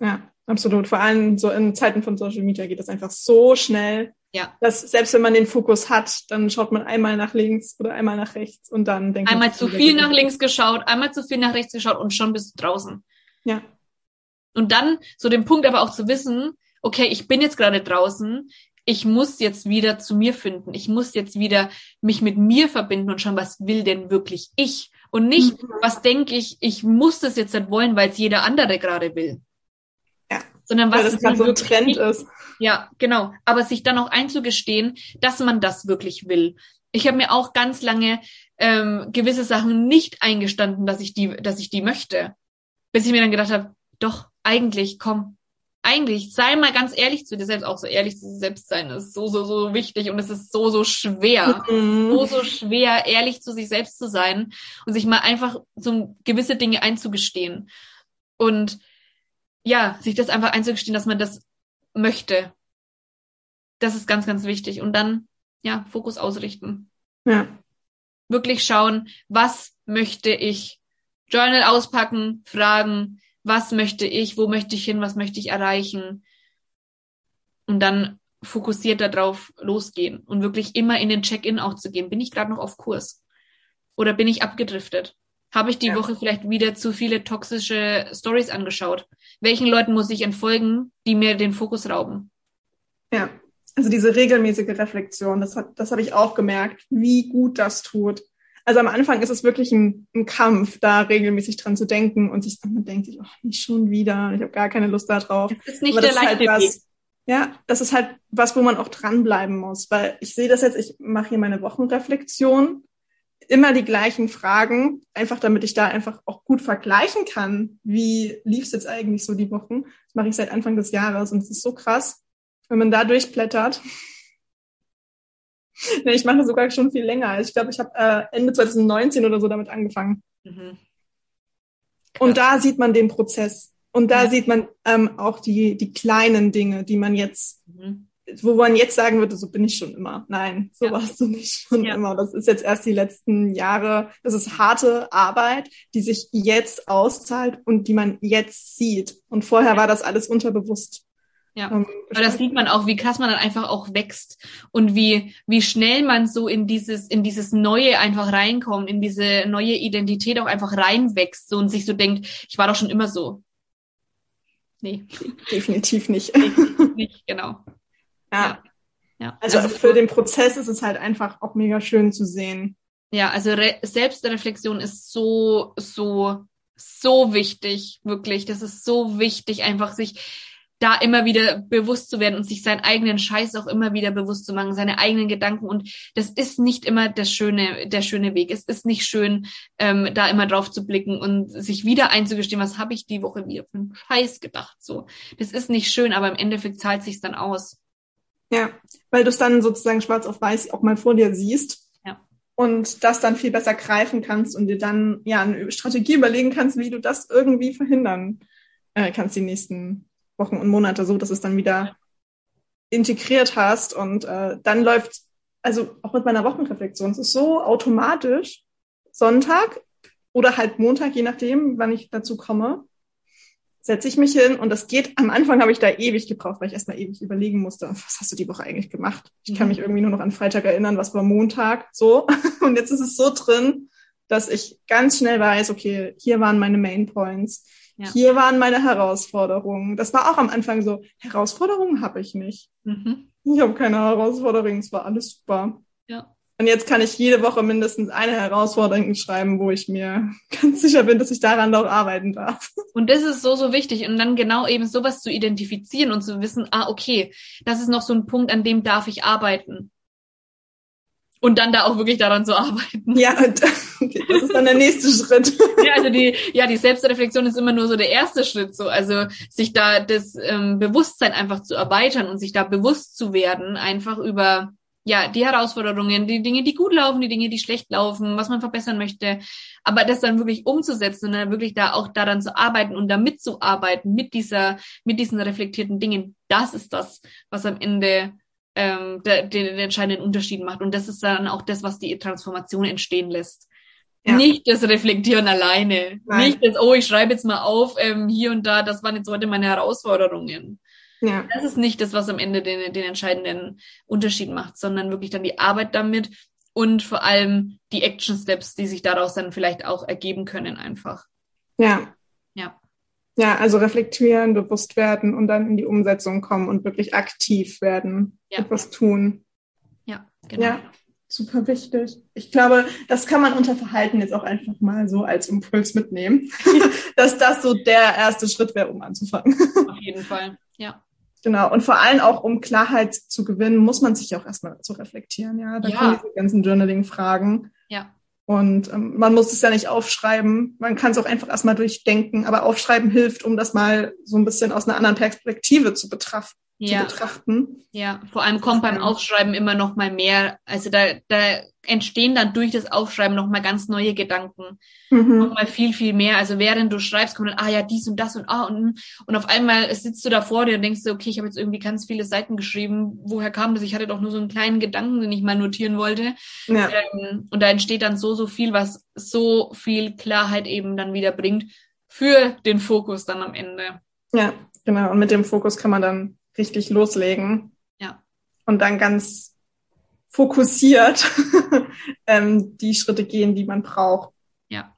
Ja, absolut. Vor allem so in Zeiten von Social Media geht das einfach so schnell ja. Dass selbst wenn man den Fokus hat, dann schaut man einmal nach links oder einmal nach rechts und dann denkt einmal man. Einmal zu viel nach links geschaut, einmal zu viel nach rechts geschaut und schon bist du draußen. Ja. Und dann so den Punkt aber auch zu wissen, okay, ich bin jetzt gerade draußen, ich muss jetzt wieder zu mir finden. Ich muss jetzt wieder mich mit mir verbinden und schauen, was will denn wirklich ich? Und nicht, mhm. was denke ich, ich muss das jetzt nicht wollen, weil es jeder andere gerade will sondern was Weil das gerade so ein Trend ist. Ja, genau. Aber sich dann auch einzugestehen, dass man das wirklich will. Ich habe mir auch ganz lange ähm, gewisse Sachen nicht eingestanden, dass ich die, dass ich die möchte, bis ich mir dann gedacht habe, doch eigentlich, komm, eigentlich sei mal ganz ehrlich zu dir selbst, auch so ehrlich zu dir selbst sein ist so so so wichtig und es ist so so schwer, mhm. so so schwer ehrlich zu sich selbst zu sein und sich mal einfach so gewisse Dinge einzugestehen und ja, sich das einfach einzugestehen, dass man das möchte. Das ist ganz, ganz wichtig. Und dann, ja, Fokus ausrichten. Ja. Wirklich schauen, was möchte ich? Journal auspacken, fragen, was möchte ich, wo möchte ich hin, was möchte ich erreichen? Und dann fokussiert darauf losgehen und wirklich immer in den Check-in auch zu gehen. Bin ich gerade noch auf Kurs? Oder bin ich abgedriftet? Habe ich die ja. Woche vielleicht wieder zu viele toxische Stories angeschaut? Welchen Leuten muss ich entfolgen, die mir den Fokus rauben? Ja, also diese regelmäßige Reflexion, das, hat, das habe ich auch gemerkt, wie gut das tut. Also am Anfang ist es wirklich ein, ein Kampf, da regelmäßig dran zu denken und sich man denkt sich, oh, nicht schon wieder, ich habe gar keine Lust darauf. Das ist nicht Aber der leichte halt was, Ja, das ist halt was, wo man auch dranbleiben muss, weil ich sehe das jetzt, ich mache hier meine Wochenreflexion immer die gleichen Fragen, einfach damit ich da einfach auch gut vergleichen kann, wie lief es jetzt eigentlich so die Wochen. Das mache ich seit Anfang des Jahres und es ist so krass, wenn man da durchblättert. <laughs> nee, ich mache sogar schon viel länger. Also ich glaube, ich habe äh, Ende 2019 oder so damit angefangen. Mhm. Und da sieht man den Prozess. Und da ja. sieht man ähm, auch die, die kleinen Dinge, die man jetzt, mhm. Wo man jetzt sagen würde, so bin ich schon immer. Nein, so ja. warst du nicht schon ja. immer. Das ist jetzt erst die letzten Jahre, das ist harte Arbeit, die sich jetzt auszahlt und die man jetzt sieht. Und vorher war das alles unterbewusst. Ja, ähm, aber das sieht man auch, wie krass man dann einfach auch wächst und wie, wie schnell man so in dieses, in dieses Neue einfach reinkommt, in diese neue Identität auch einfach reinwächst so und sich so denkt, ich war doch schon immer so. Nee. Definitiv nicht. Definitiv nicht, genau. Ja. ja. Also, also für den Prozess ist es halt einfach auch mega schön zu sehen. Ja, also Re Selbstreflexion ist so, so, so wichtig, wirklich. Das ist so wichtig, einfach sich da immer wieder bewusst zu werden und sich seinen eigenen Scheiß auch immer wieder bewusst zu machen, seine eigenen Gedanken. Und das ist nicht immer das schöne, der schöne Weg. Es ist nicht schön, ähm, da immer drauf zu blicken und sich wieder einzugestehen, was habe ich die Woche wieder für einen Scheiß gedacht. So, das ist nicht schön, aber im Endeffekt zahlt sich dann aus. Ja, weil du es dann sozusagen schwarz auf weiß auch mal vor dir siehst. Ja. Und das dann viel besser greifen kannst und dir dann ja eine Strategie überlegen kannst, wie du das irgendwie verhindern äh, kannst die nächsten Wochen und Monate so, dass es dann wieder integriert hast und äh, dann läuft, also auch mit meiner Wochenreflexion, es ist so automatisch, Sonntag oder halt Montag, je nachdem, wann ich dazu komme, setze ich mich hin und das geht, am Anfang habe ich da ewig gebraucht, weil ich erstmal ewig überlegen musste, was hast du die Woche eigentlich gemacht? Ich kann mhm. mich irgendwie nur noch an Freitag erinnern, was war Montag, so. <laughs> Und jetzt ist es so drin, dass ich ganz schnell weiß, okay, hier waren meine Main Points ja. Hier waren meine Herausforderungen. Das war auch am Anfang so, Herausforderungen habe ich nicht. Mhm. Ich habe keine Herausforderungen, es war alles super. Und jetzt kann ich jede Woche mindestens eine Herausforderung schreiben, wo ich mir <laughs> ganz sicher bin, dass ich daran noch arbeiten darf. Und das ist so, so wichtig. Und dann genau eben sowas zu identifizieren und zu wissen, ah, okay, das ist noch so ein Punkt, an dem darf ich arbeiten und dann da auch wirklich daran zu arbeiten. Ja, <laughs> das ist dann der nächste Schritt. ja, also die, ja, die Selbstreflexion ist immer nur so der erste Schritt, so also sich da das ähm, Bewusstsein einfach zu erweitern und sich da bewusst zu werden, einfach über ja die Herausforderungen, die Dinge, die gut laufen, die Dinge, die schlecht laufen, was man verbessern möchte, aber das dann wirklich umzusetzen und dann wirklich da auch daran zu arbeiten und damit zu arbeiten mit dieser, mit diesen reflektierten Dingen, das ist das, was am Ende ähm, der, den, den entscheidenden Unterschied macht. Und das ist dann auch das, was die Transformation entstehen lässt. Ja. Nicht das Reflektieren alleine. Nein. Nicht das, oh, ich schreibe jetzt mal auf, ähm, hier und da, das waren jetzt heute meine Herausforderungen. Ja. Das ist nicht das, was am Ende den, den entscheidenden Unterschied macht, sondern wirklich dann die Arbeit damit und vor allem die Action Steps, die sich daraus dann vielleicht auch ergeben können einfach. Ja. Ja. Ja, also reflektieren, bewusst werden und dann in die Umsetzung kommen und wirklich aktiv werden, ja. etwas tun. Ja, genau. Ja, super wichtig. Ich glaube, das kann man unter Verhalten jetzt auch einfach mal so als Impuls mitnehmen, <laughs> dass das so der erste Schritt wäre, um anzufangen. Auf jeden Fall, ja. Genau. Und vor allem auch, um Klarheit zu gewinnen, muss man sich auch erstmal zu reflektieren. Ja, da ja. kommen diese ganzen Journaling-Fragen. Ja. Und ähm, man muss es ja nicht aufschreiben. Man kann es auch einfach erstmal durchdenken. Aber aufschreiben hilft, um das mal so ein bisschen aus einer anderen Perspektive zu betrachten ja. zu betrachten. Ja, vor allem kommt beim Aufschreiben immer noch mal mehr. Also da, da entstehen dann durch das Aufschreiben noch mal ganz neue Gedanken. Mhm. Noch mal viel, viel mehr. Also während du schreibst, kommt dann, ah ja, dies und das und ah und, und auf einmal sitzt du da vor dir und denkst dir, okay, ich habe jetzt irgendwie ganz viele Seiten geschrieben. Woher kam das? Ich hatte doch nur so einen kleinen Gedanken, den ich mal notieren wollte. Ja. Ähm, und da entsteht dann so, so viel, was so viel Klarheit eben dann wieder bringt für den Fokus dann am Ende. Ja, genau. Und mit dem Fokus kann man dann richtig loslegen. Ja. Und dann ganz fokussiert <laughs> ähm, die Schritte gehen, die man braucht. Ja.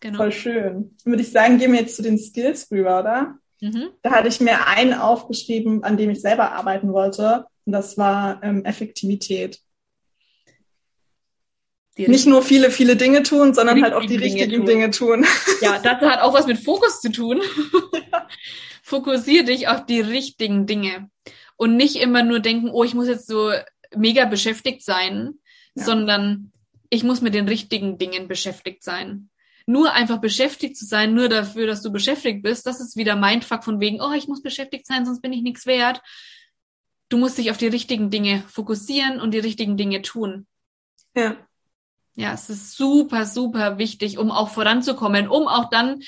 Genau. Voll schön. Würde ich sagen, gehen wir jetzt zu den Skills rüber, oder? Mhm. Da hatte ich mir einen aufgeschrieben, an dem ich selber arbeiten wollte. Und das war ähm, Effektivität. Die nicht nur viele, viele Dinge tun, sondern halt auch die richtigen Dinge tun. Dinge tun. Ja, das hat auch was mit Fokus zu tun. <laughs> <laughs> Ja. Fokussiere dich auf die richtigen Dinge und nicht immer nur denken, oh, ich muss jetzt so mega beschäftigt sein, ja. sondern ich muss mit den richtigen Dingen beschäftigt sein. Nur einfach beschäftigt zu sein, nur dafür, dass du beschäftigt bist, das ist wieder Mindfuck von wegen, oh, ich muss beschäftigt sein, sonst bin ich nichts wert. Du musst dich auf die richtigen Dinge fokussieren und die richtigen Dinge tun. Ja. Ja, es ist super, super wichtig, um auch voranzukommen, um auch dann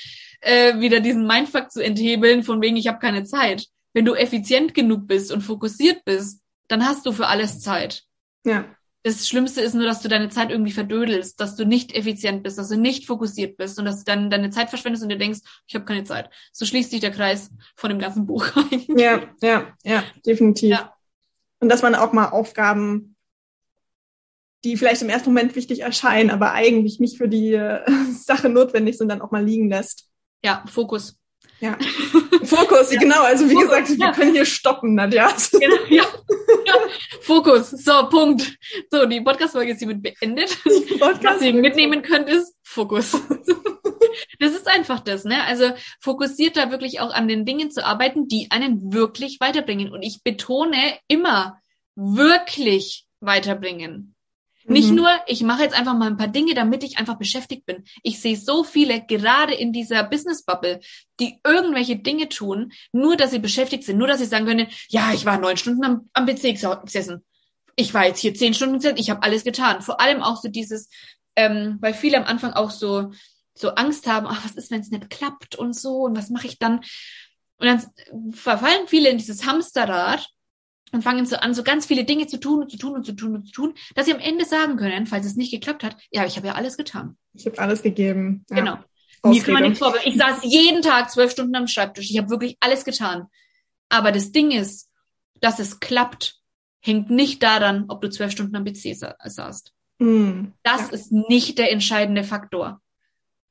äh, wieder diesen Mindfuck zu enthebeln, von wegen, ich habe keine Zeit. Wenn du effizient genug bist und fokussiert bist, dann hast du für alles Zeit. Ja. Das Schlimmste ist nur, dass du deine Zeit irgendwie verdödelst, dass du nicht effizient bist, dass du nicht fokussiert bist und dass du dann deine Zeit verschwendest und dir denkst, ich habe keine Zeit. So schließt sich der Kreis von dem ganzen Buch <laughs> rein. Ja, ja, ja, definitiv. Ja. Und dass man auch mal Aufgaben, die vielleicht im ersten Moment wichtig erscheinen, aber eigentlich nicht für die äh, <laughs> Sache notwendig sind, dann auch mal liegen lässt. Ja, Fokus. Ja. <laughs> Fokus, ja. genau. Also wie Fokus, gesagt, wir ja. können hier stoppen, Nadja. <laughs> Genau, ja. ja. Fokus. So, Punkt. So, die Podcast-Folge ist hiermit beendet. Was ihr mitnehmen könnt, ist Fokus. <laughs> das ist einfach das, ne? Also fokussiert da wirklich auch an den Dingen zu arbeiten, die einen wirklich weiterbringen. Und ich betone immer wirklich weiterbringen. Nicht mhm. nur, ich mache jetzt einfach mal ein paar Dinge, damit ich einfach beschäftigt bin. Ich sehe so viele, gerade in dieser Business-Bubble, die irgendwelche Dinge tun, nur dass sie beschäftigt sind, nur dass sie sagen können, ja, ich war neun Stunden am, am PC gesessen. Ich war jetzt hier zehn Stunden gesessen, ich habe alles getan. Vor allem auch so dieses, ähm, weil viele am Anfang auch so, so Angst haben, ach, was ist, wenn es nicht klappt und so und was mache ich dann? Und dann verfallen viele in dieses Hamsterrad und fangen so an, so ganz viele Dinge zu tun und zu tun und zu tun und zu tun, dass sie am Ende sagen können, falls es nicht geklappt hat, ja, ich habe ja alles getan. Ich habe alles gegeben. Ja. Genau. Mir kann man nichts vorwerfen. Ich saß jeden Tag zwölf Stunden am Schreibtisch. Ich habe wirklich alles getan. Aber das Ding ist, dass es klappt, hängt nicht daran, ob du zwölf Stunden am PC sa saßt. Mm, das ja. ist nicht der entscheidende Faktor.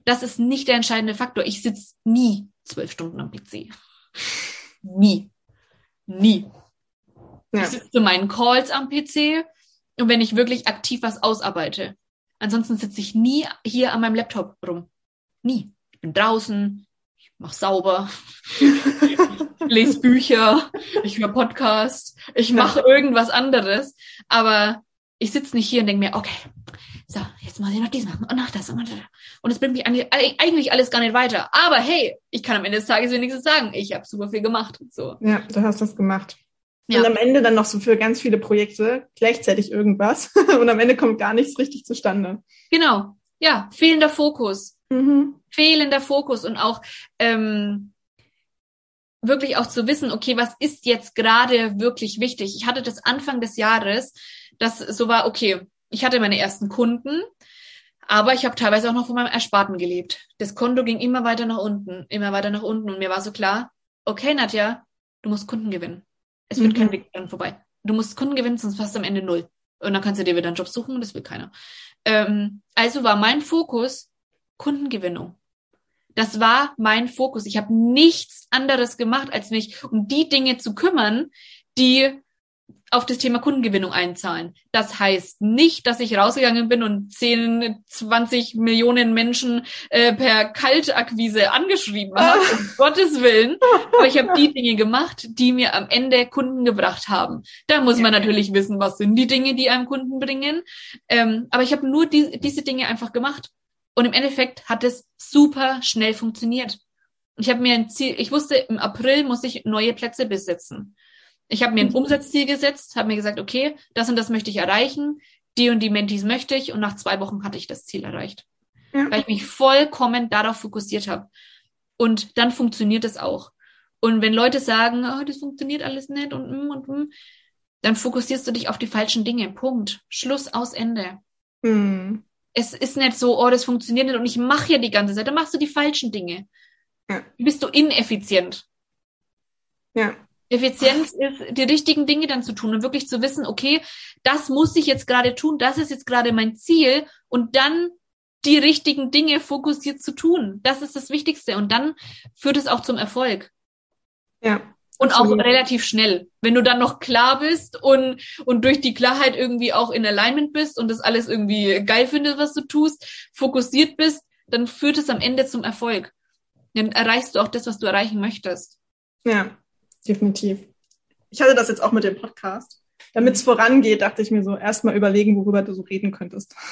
Das ist nicht der entscheidende Faktor. Ich sitze nie zwölf Stunden am PC. Nie. Nie. Ja. Ich sitze zu meinen Calls am PC und wenn ich wirklich aktiv was ausarbeite. Ansonsten sitze ich nie hier an meinem Laptop rum. Nie. Ich bin draußen, ich mache sauber, <laughs> ich lese Bücher, ich höre Podcasts, ich mache irgendwas anderes. Aber ich sitze nicht hier und denke mir, okay, so, jetzt muss ich noch dies machen und noch das und das. Und es bringt mich eigentlich alles gar nicht weiter. Aber hey, ich kann am Ende des Tages wenigstens sagen, ich habe super viel gemacht. So. Ja, du hast das gemacht. Ja. Und am Ende dann noch so für ganz viele Projekte gleichzeitig irgendwas. <laughs> Und am Ende kommt gar nichts richtig zustande. Genau. Ja, fehlender Fokus. Mhm. Fehlender Fokus und auch ähm, wirklich auch zu wissen, okay, was ist jetzt gerade wirklich wichtig? Ich hatte das Anfang des Jahres, das so war, okay, ich hatte meine ersten Kunden, aber ich habe teilweise auch noch von meinem Ersparten gelebt. Das Konto ging immer weiter nach unten, immer weiter nach unten und mir war so klar, okay, Nadja, du musst Kunden gewinnen. Es wird mhm. kein Weg dran vorbei. Du musst Kunden gewinnen, sonst hast du am Ende null. Und dann kannst du dir wieder einen Job suchen und das will keiner. Ähm, also war mein Fokus Kundengewinnung. Das war mein Fokus. Ich habe nichts anderes gemacht, als mich um die Dinge zu kümmern, die auf das Thema Kundengewinnung einzahlen. Das heißt nicht, dass ich rausgegangen bin und 10, 20 Millionen Menschen äh, per Kaltakquise angeschrieben habe, um <laughs> Gottes Willen. Aber ich habe die Dinge gemacht, die mir am Ende Kunden gebracht haben. Da muss man natürlich wissen, was sind die Dinge, die einem Kunden bringen. Ähm, aber ich habe nur die, diese Dinge einfach gemacht. Und im Endeffekt hat es super schnell funktioniert. Ich habe mir ein Ziel, ich wusste, im April muss ich neue Plätze besetzen. Ich habe mir ein. Umsatzziel gesetzt, habe mir gesagt, okay, das und das möchte ich erreichen, die und die Mentis möchte ich und nach zwei Wochen hatte ich das Ziel erreicht. Ja. Weil ich mich vollkommen darauf fokussiert habe. Und dann funktioniert es auch. Und wenn Leute sagen, oh, das funktioniert alles nicht und mm, und mm, dann fokussierst du dich auf die falschen Dinge. Punkt. Schluss aus Ende. Mhm. Es ist nicht so, oh, das funktioniert nicht und ich mache ja die ganze Zeit. Dann machst du die falschen Dinge. Ja. Bist du ineffizient. Ja. Effizienz ist, die richtigen Dinge dann zu tun und wirklich zu wissen, okay, das muss ich jetzt gerade tun, das ist jetzt gerade mein Ziel und dann die richtigen Dinge fokussiert zu tun. Das ist das Wichtigste und dann führt es auch zum Erfolg. Ja. Und auch relativ schnell. Wenn du dann noch klar bist und, und durch die Klarheit irgendwie auch in Alignment bist und das alles irgendwie geil findest, was du tust, fokussiert bist, dann führt es am Ende zum Erfolg. Dann erreichst du auch das, was du erreichen möchtest. Ja definitiv. Ich hatte das jetzt auch mit dem Podcast. Damit es vorangeht, dachte ich mir so, erstmal überlegen, worüber du so reden könntest. <laughs>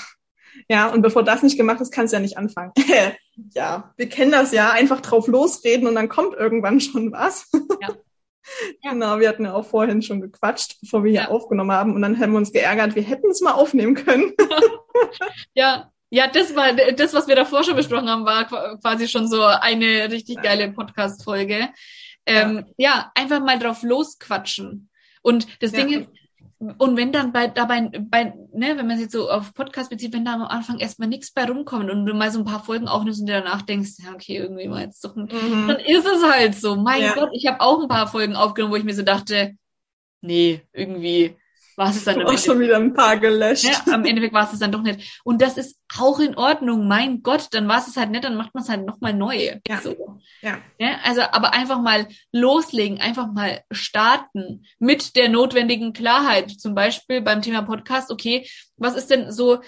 Ja, und bevor das nicht gemacht ist, kannst du ja nicht anfangen. <laughs> ja, wir kennen das ja, einfach drauf losreden und dann kommt irgendwann schon was. <laughs> Ja. ja. Genau, wir hatten ja auch vorhin schon gequatscht, bevor wir hier ja. aufgenommen haben und dann haben wir uns geärgert, wir hätten es mal aufnehmen können. ja, Ja, das war das, was wir davor schon besprochen haben, war quasi schon so eine richtig geile Podcast-Folge. Ähm, ja. ja. einfach mal drauf losquatschen. Und das ja. Ding ist, und wenn dann bei dabei, bei, ne, wenn man sich so auf Podcast bezieht, wenn da am Anfang erstmal nichts bei rumkommt und du mal so ein paar Folgen aufnimmst und dir danach denkst, ja, okay, irgendwie war jetzt doch ein, mhm. dann ist es halt so. Mein ja. Gott, ich habe auch ein paar Folgen aufgenommen, wo ich mir so dachte, nee, irgendwie war es dann auch schon wieder ein paar gelöscht. Ja, am Endeffekt war es dann doch nicht. Und das ist auch in Ordnung. Mein Gott, dann war es halt nicht, dann macht man es halt nochmal neu. Ja. So. ja. ja. Also, aber einfach mal loslegen, einfach mal starten mit der notwendigen Klarheit. Zum Beispiel beim Thema Podcast, okay, was ist denn so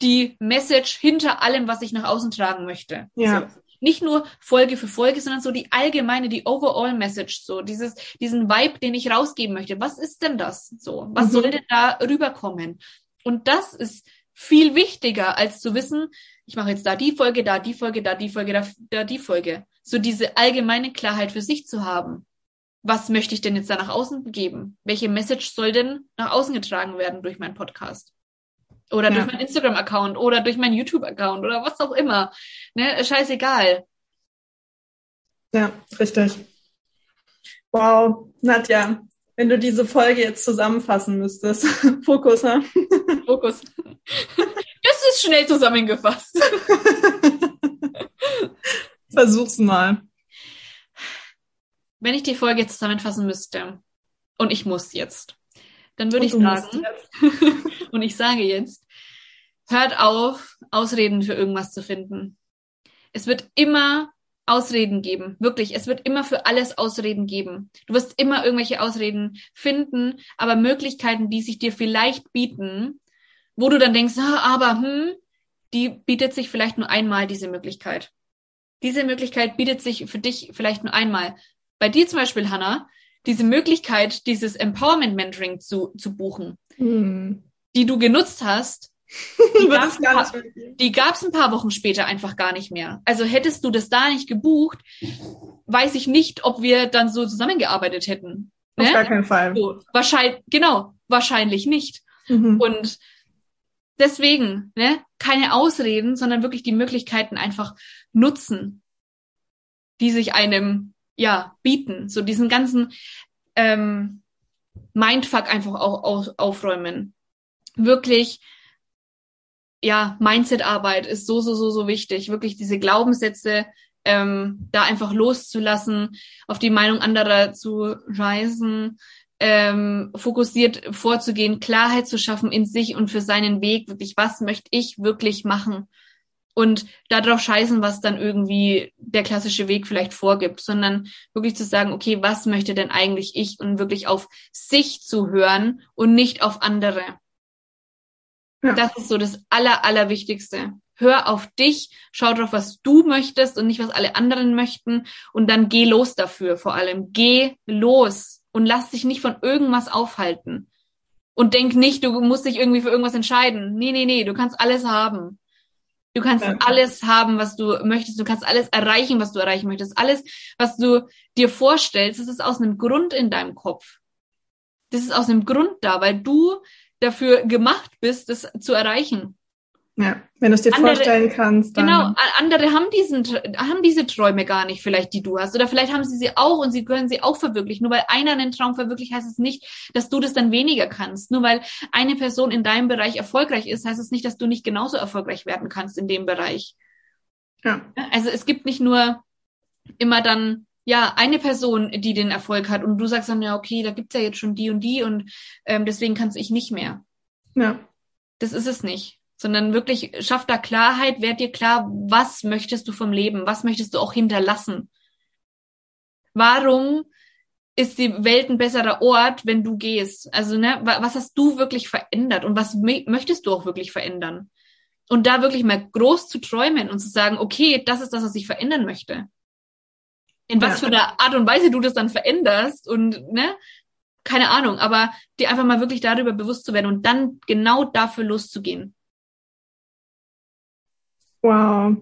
die Message hinter allem, was ich nach außen tragen möchte? Ja. So nicht nur Folge für Folge, sondern so die allgemeine, die Overall Message, so dieses, diesen Vibe, den ich rausgeben möchte. Was ist denn das? So, was mhm. soll denn da rüberkommen? Und das ist viel wichtiger, als zu wissen, ich mache jetzt da die Folge, da die Folge, da die Folge, da, da die Folge. So diese allgemeine Klarheit für sich zu haben. Was möchte ich denn jetzt da nach außen geben? Welche Message soll denn nach außen getragen werden durch meinen Podcast? Oder ja. durch meinen Instagram-Account oder durch meinen YouTube-Account oder was auch immer. Ne? Scheißegal. Ja, richtig. Wow, Nadja, wenn du diese Folge jetzt zusammenfassen müsstest. <laughs> Fokus, ha? <laughs> Fokus. Das ist schnell zusammengefasst. <laughs> Versuch's mal. Wenn ich die Folge zusammenfassen müsste, und ich muss jetzt, dann würde ich sagen, <laughs> und ich sage jetzt, hört auf, Ausreden für irgendwas zu finden. Es wird immer Ausreden geben, wirklich. Es wird immer für alles Ausreden geben. Du wirst immer irgendwelche Ausreden finden, aber Möglichkeiten, die sich dir vielleicht bieten, wo du dann denkst, ah, aber hm, die bietet sich vielleicht nur einmal diese Möglichkeit. Diese Möglichkeit bietet sich für dich vielleicht nur einmal. Bei dir zum Beispiel, Hannah, diese Möglichkeit, dieses Empowerment Mentoring zu, zu buchen, hm. die du genutzt hast, <laughs> die gab es ein paar Wochen später einfach gar nicht mehr. Also hättest du das da nicht gebucht, weiß ich nicht, ob wir dann so zusammengearbeitet hätten. Auf ne? gar keinen Fall. So, wahrscheinlich, genau, wahrscheinlich nicht. Mhm. Und deswegen, ne, keine Ausreden, sondern wirklich die Möglichkeiten einfach nutzen, die sich einem ja bieten. So diesen ganzen ähm, Mindfuck einfach auch, auch aufräumen. Wirklich ja, Mindset-Arbeit ist so, so, so, so wichtig. Wirklich diese Glaubenssätze ähm, da einfach loszulassen, auf die Meinung anderer zu reisen, ähm, fokussiert vorzugehen, Klarheit zu schaffen in sich und für seinen Weg, wirklich, was möchte ich wirklich machen? Und darauf scheißen, was dann irgendwie der klassische Weg vielleicht vorgibt, sondern wirklich zu sagen, okay, was möchte denn eigentlich ich und wirklich auf sich zu hören und nicht auf andere. Ja. Das ist so das Aller, Allerwichtigste. Hör auf dich, schau drauf, was du möchtest und nicht, was alle anderen möchten. Und dann geh los dafür vor allem. Geh los und lass dich nicht von irgendwas aufhalten. Und denk nicht, du musst dich irgendwie für irgendwas entscheiden. Nee, nee, nee, du kannst alles haben. Du kannst ja. alles haben, was du möchtest. Du kannst alles erreichen, was du erreichen möchtest. Alles, was du dir vorstellst, das ist aus einem Grund in deinem Kopf. Das ist aus einem Grund da, weil du dafür gemacht bist, das zu erreichen. Ja, wenn du es dir andere, vorstellen kannst. Dann. Genau, andere haben diesen, haben diese Träume gar nicht, vielleicht, die du hast. Oder vielleicht haben sie sie auch und sie können sie auch verwirklichen. Nur weil einer einen Traum verwirklicht, heißt es nicht, dass du das dann weniger kannst. Nur weil eine Person in deinem Bereich erfolgreich ist, heißt es nicht, dass du nicht genauso erfolgreich werden kannst in dem Bereich. Ja. Also es gibt nicht nur immer dann ja, eine Person, die den Erfolg hat und du sagst dann, ja, okay, da gibt's ja jetzt schon die und die und ähm, deswegen kannst ich nicht mehr. Ja. Das ist es nicht. Sondern wirklich schaff da Klarheit, werd dir klar, was möchtest du vom Leben, was möchtest du auch hinterlassen. Warum ist die Welt ein besserer Ort, wenn du gehst? Also, ne, was hast du wirklich verändert und was möchtest du auch wirklich verändern? Und da wirklich mal groß zu träumen und zu sagen, okay, das ist das, was ich verändern möchte in was ja. für einer Art und Weise du das dann veränderst und ne, keine Ahnung, aber dir einfach mal wirklich darüber bewusst zu werden und dann genau dafür loszugehen. Wow,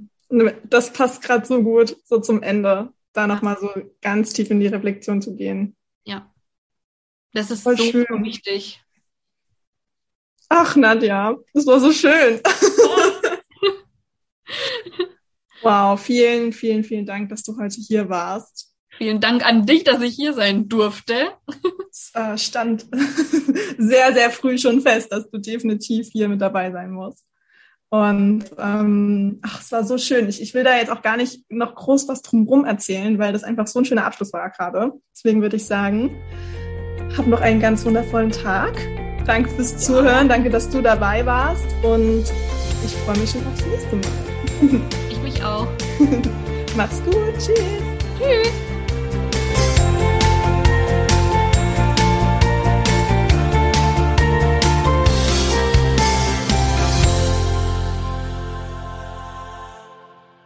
das passt gerade so gut, so zum Ende, da nochmal so ganz tief in die Reflexion zu gehen. Ja, das ist Voll so schön. wichtig. Ach, Nadja, das war so schön. <laughs> Wow, vielen, vielen, vielen Dank, dass du heute hier warst. Vielen Dank an dich, dass ich hier sein durfte. Es äh, stand <laughs> sehr, sehr früh schon fest, dass du definitiv hier mit dabei sein musst. Und ähm, ach, es war so schön. Ich, ich will da jetzt auch gar nicht noch groß was drumherum erzählen, weil das einfach so ein schöner Abschluss war gerade. Deswegen würde ich sagen, hab noch einen ganz wundervollen Tag. Danke fürs Zuhören, danke, dass du dabei warst und ich freue mich schon aufs nächste Mal. Ich mich auch. <laughs> Mach's gut, tschüss. Tschüss.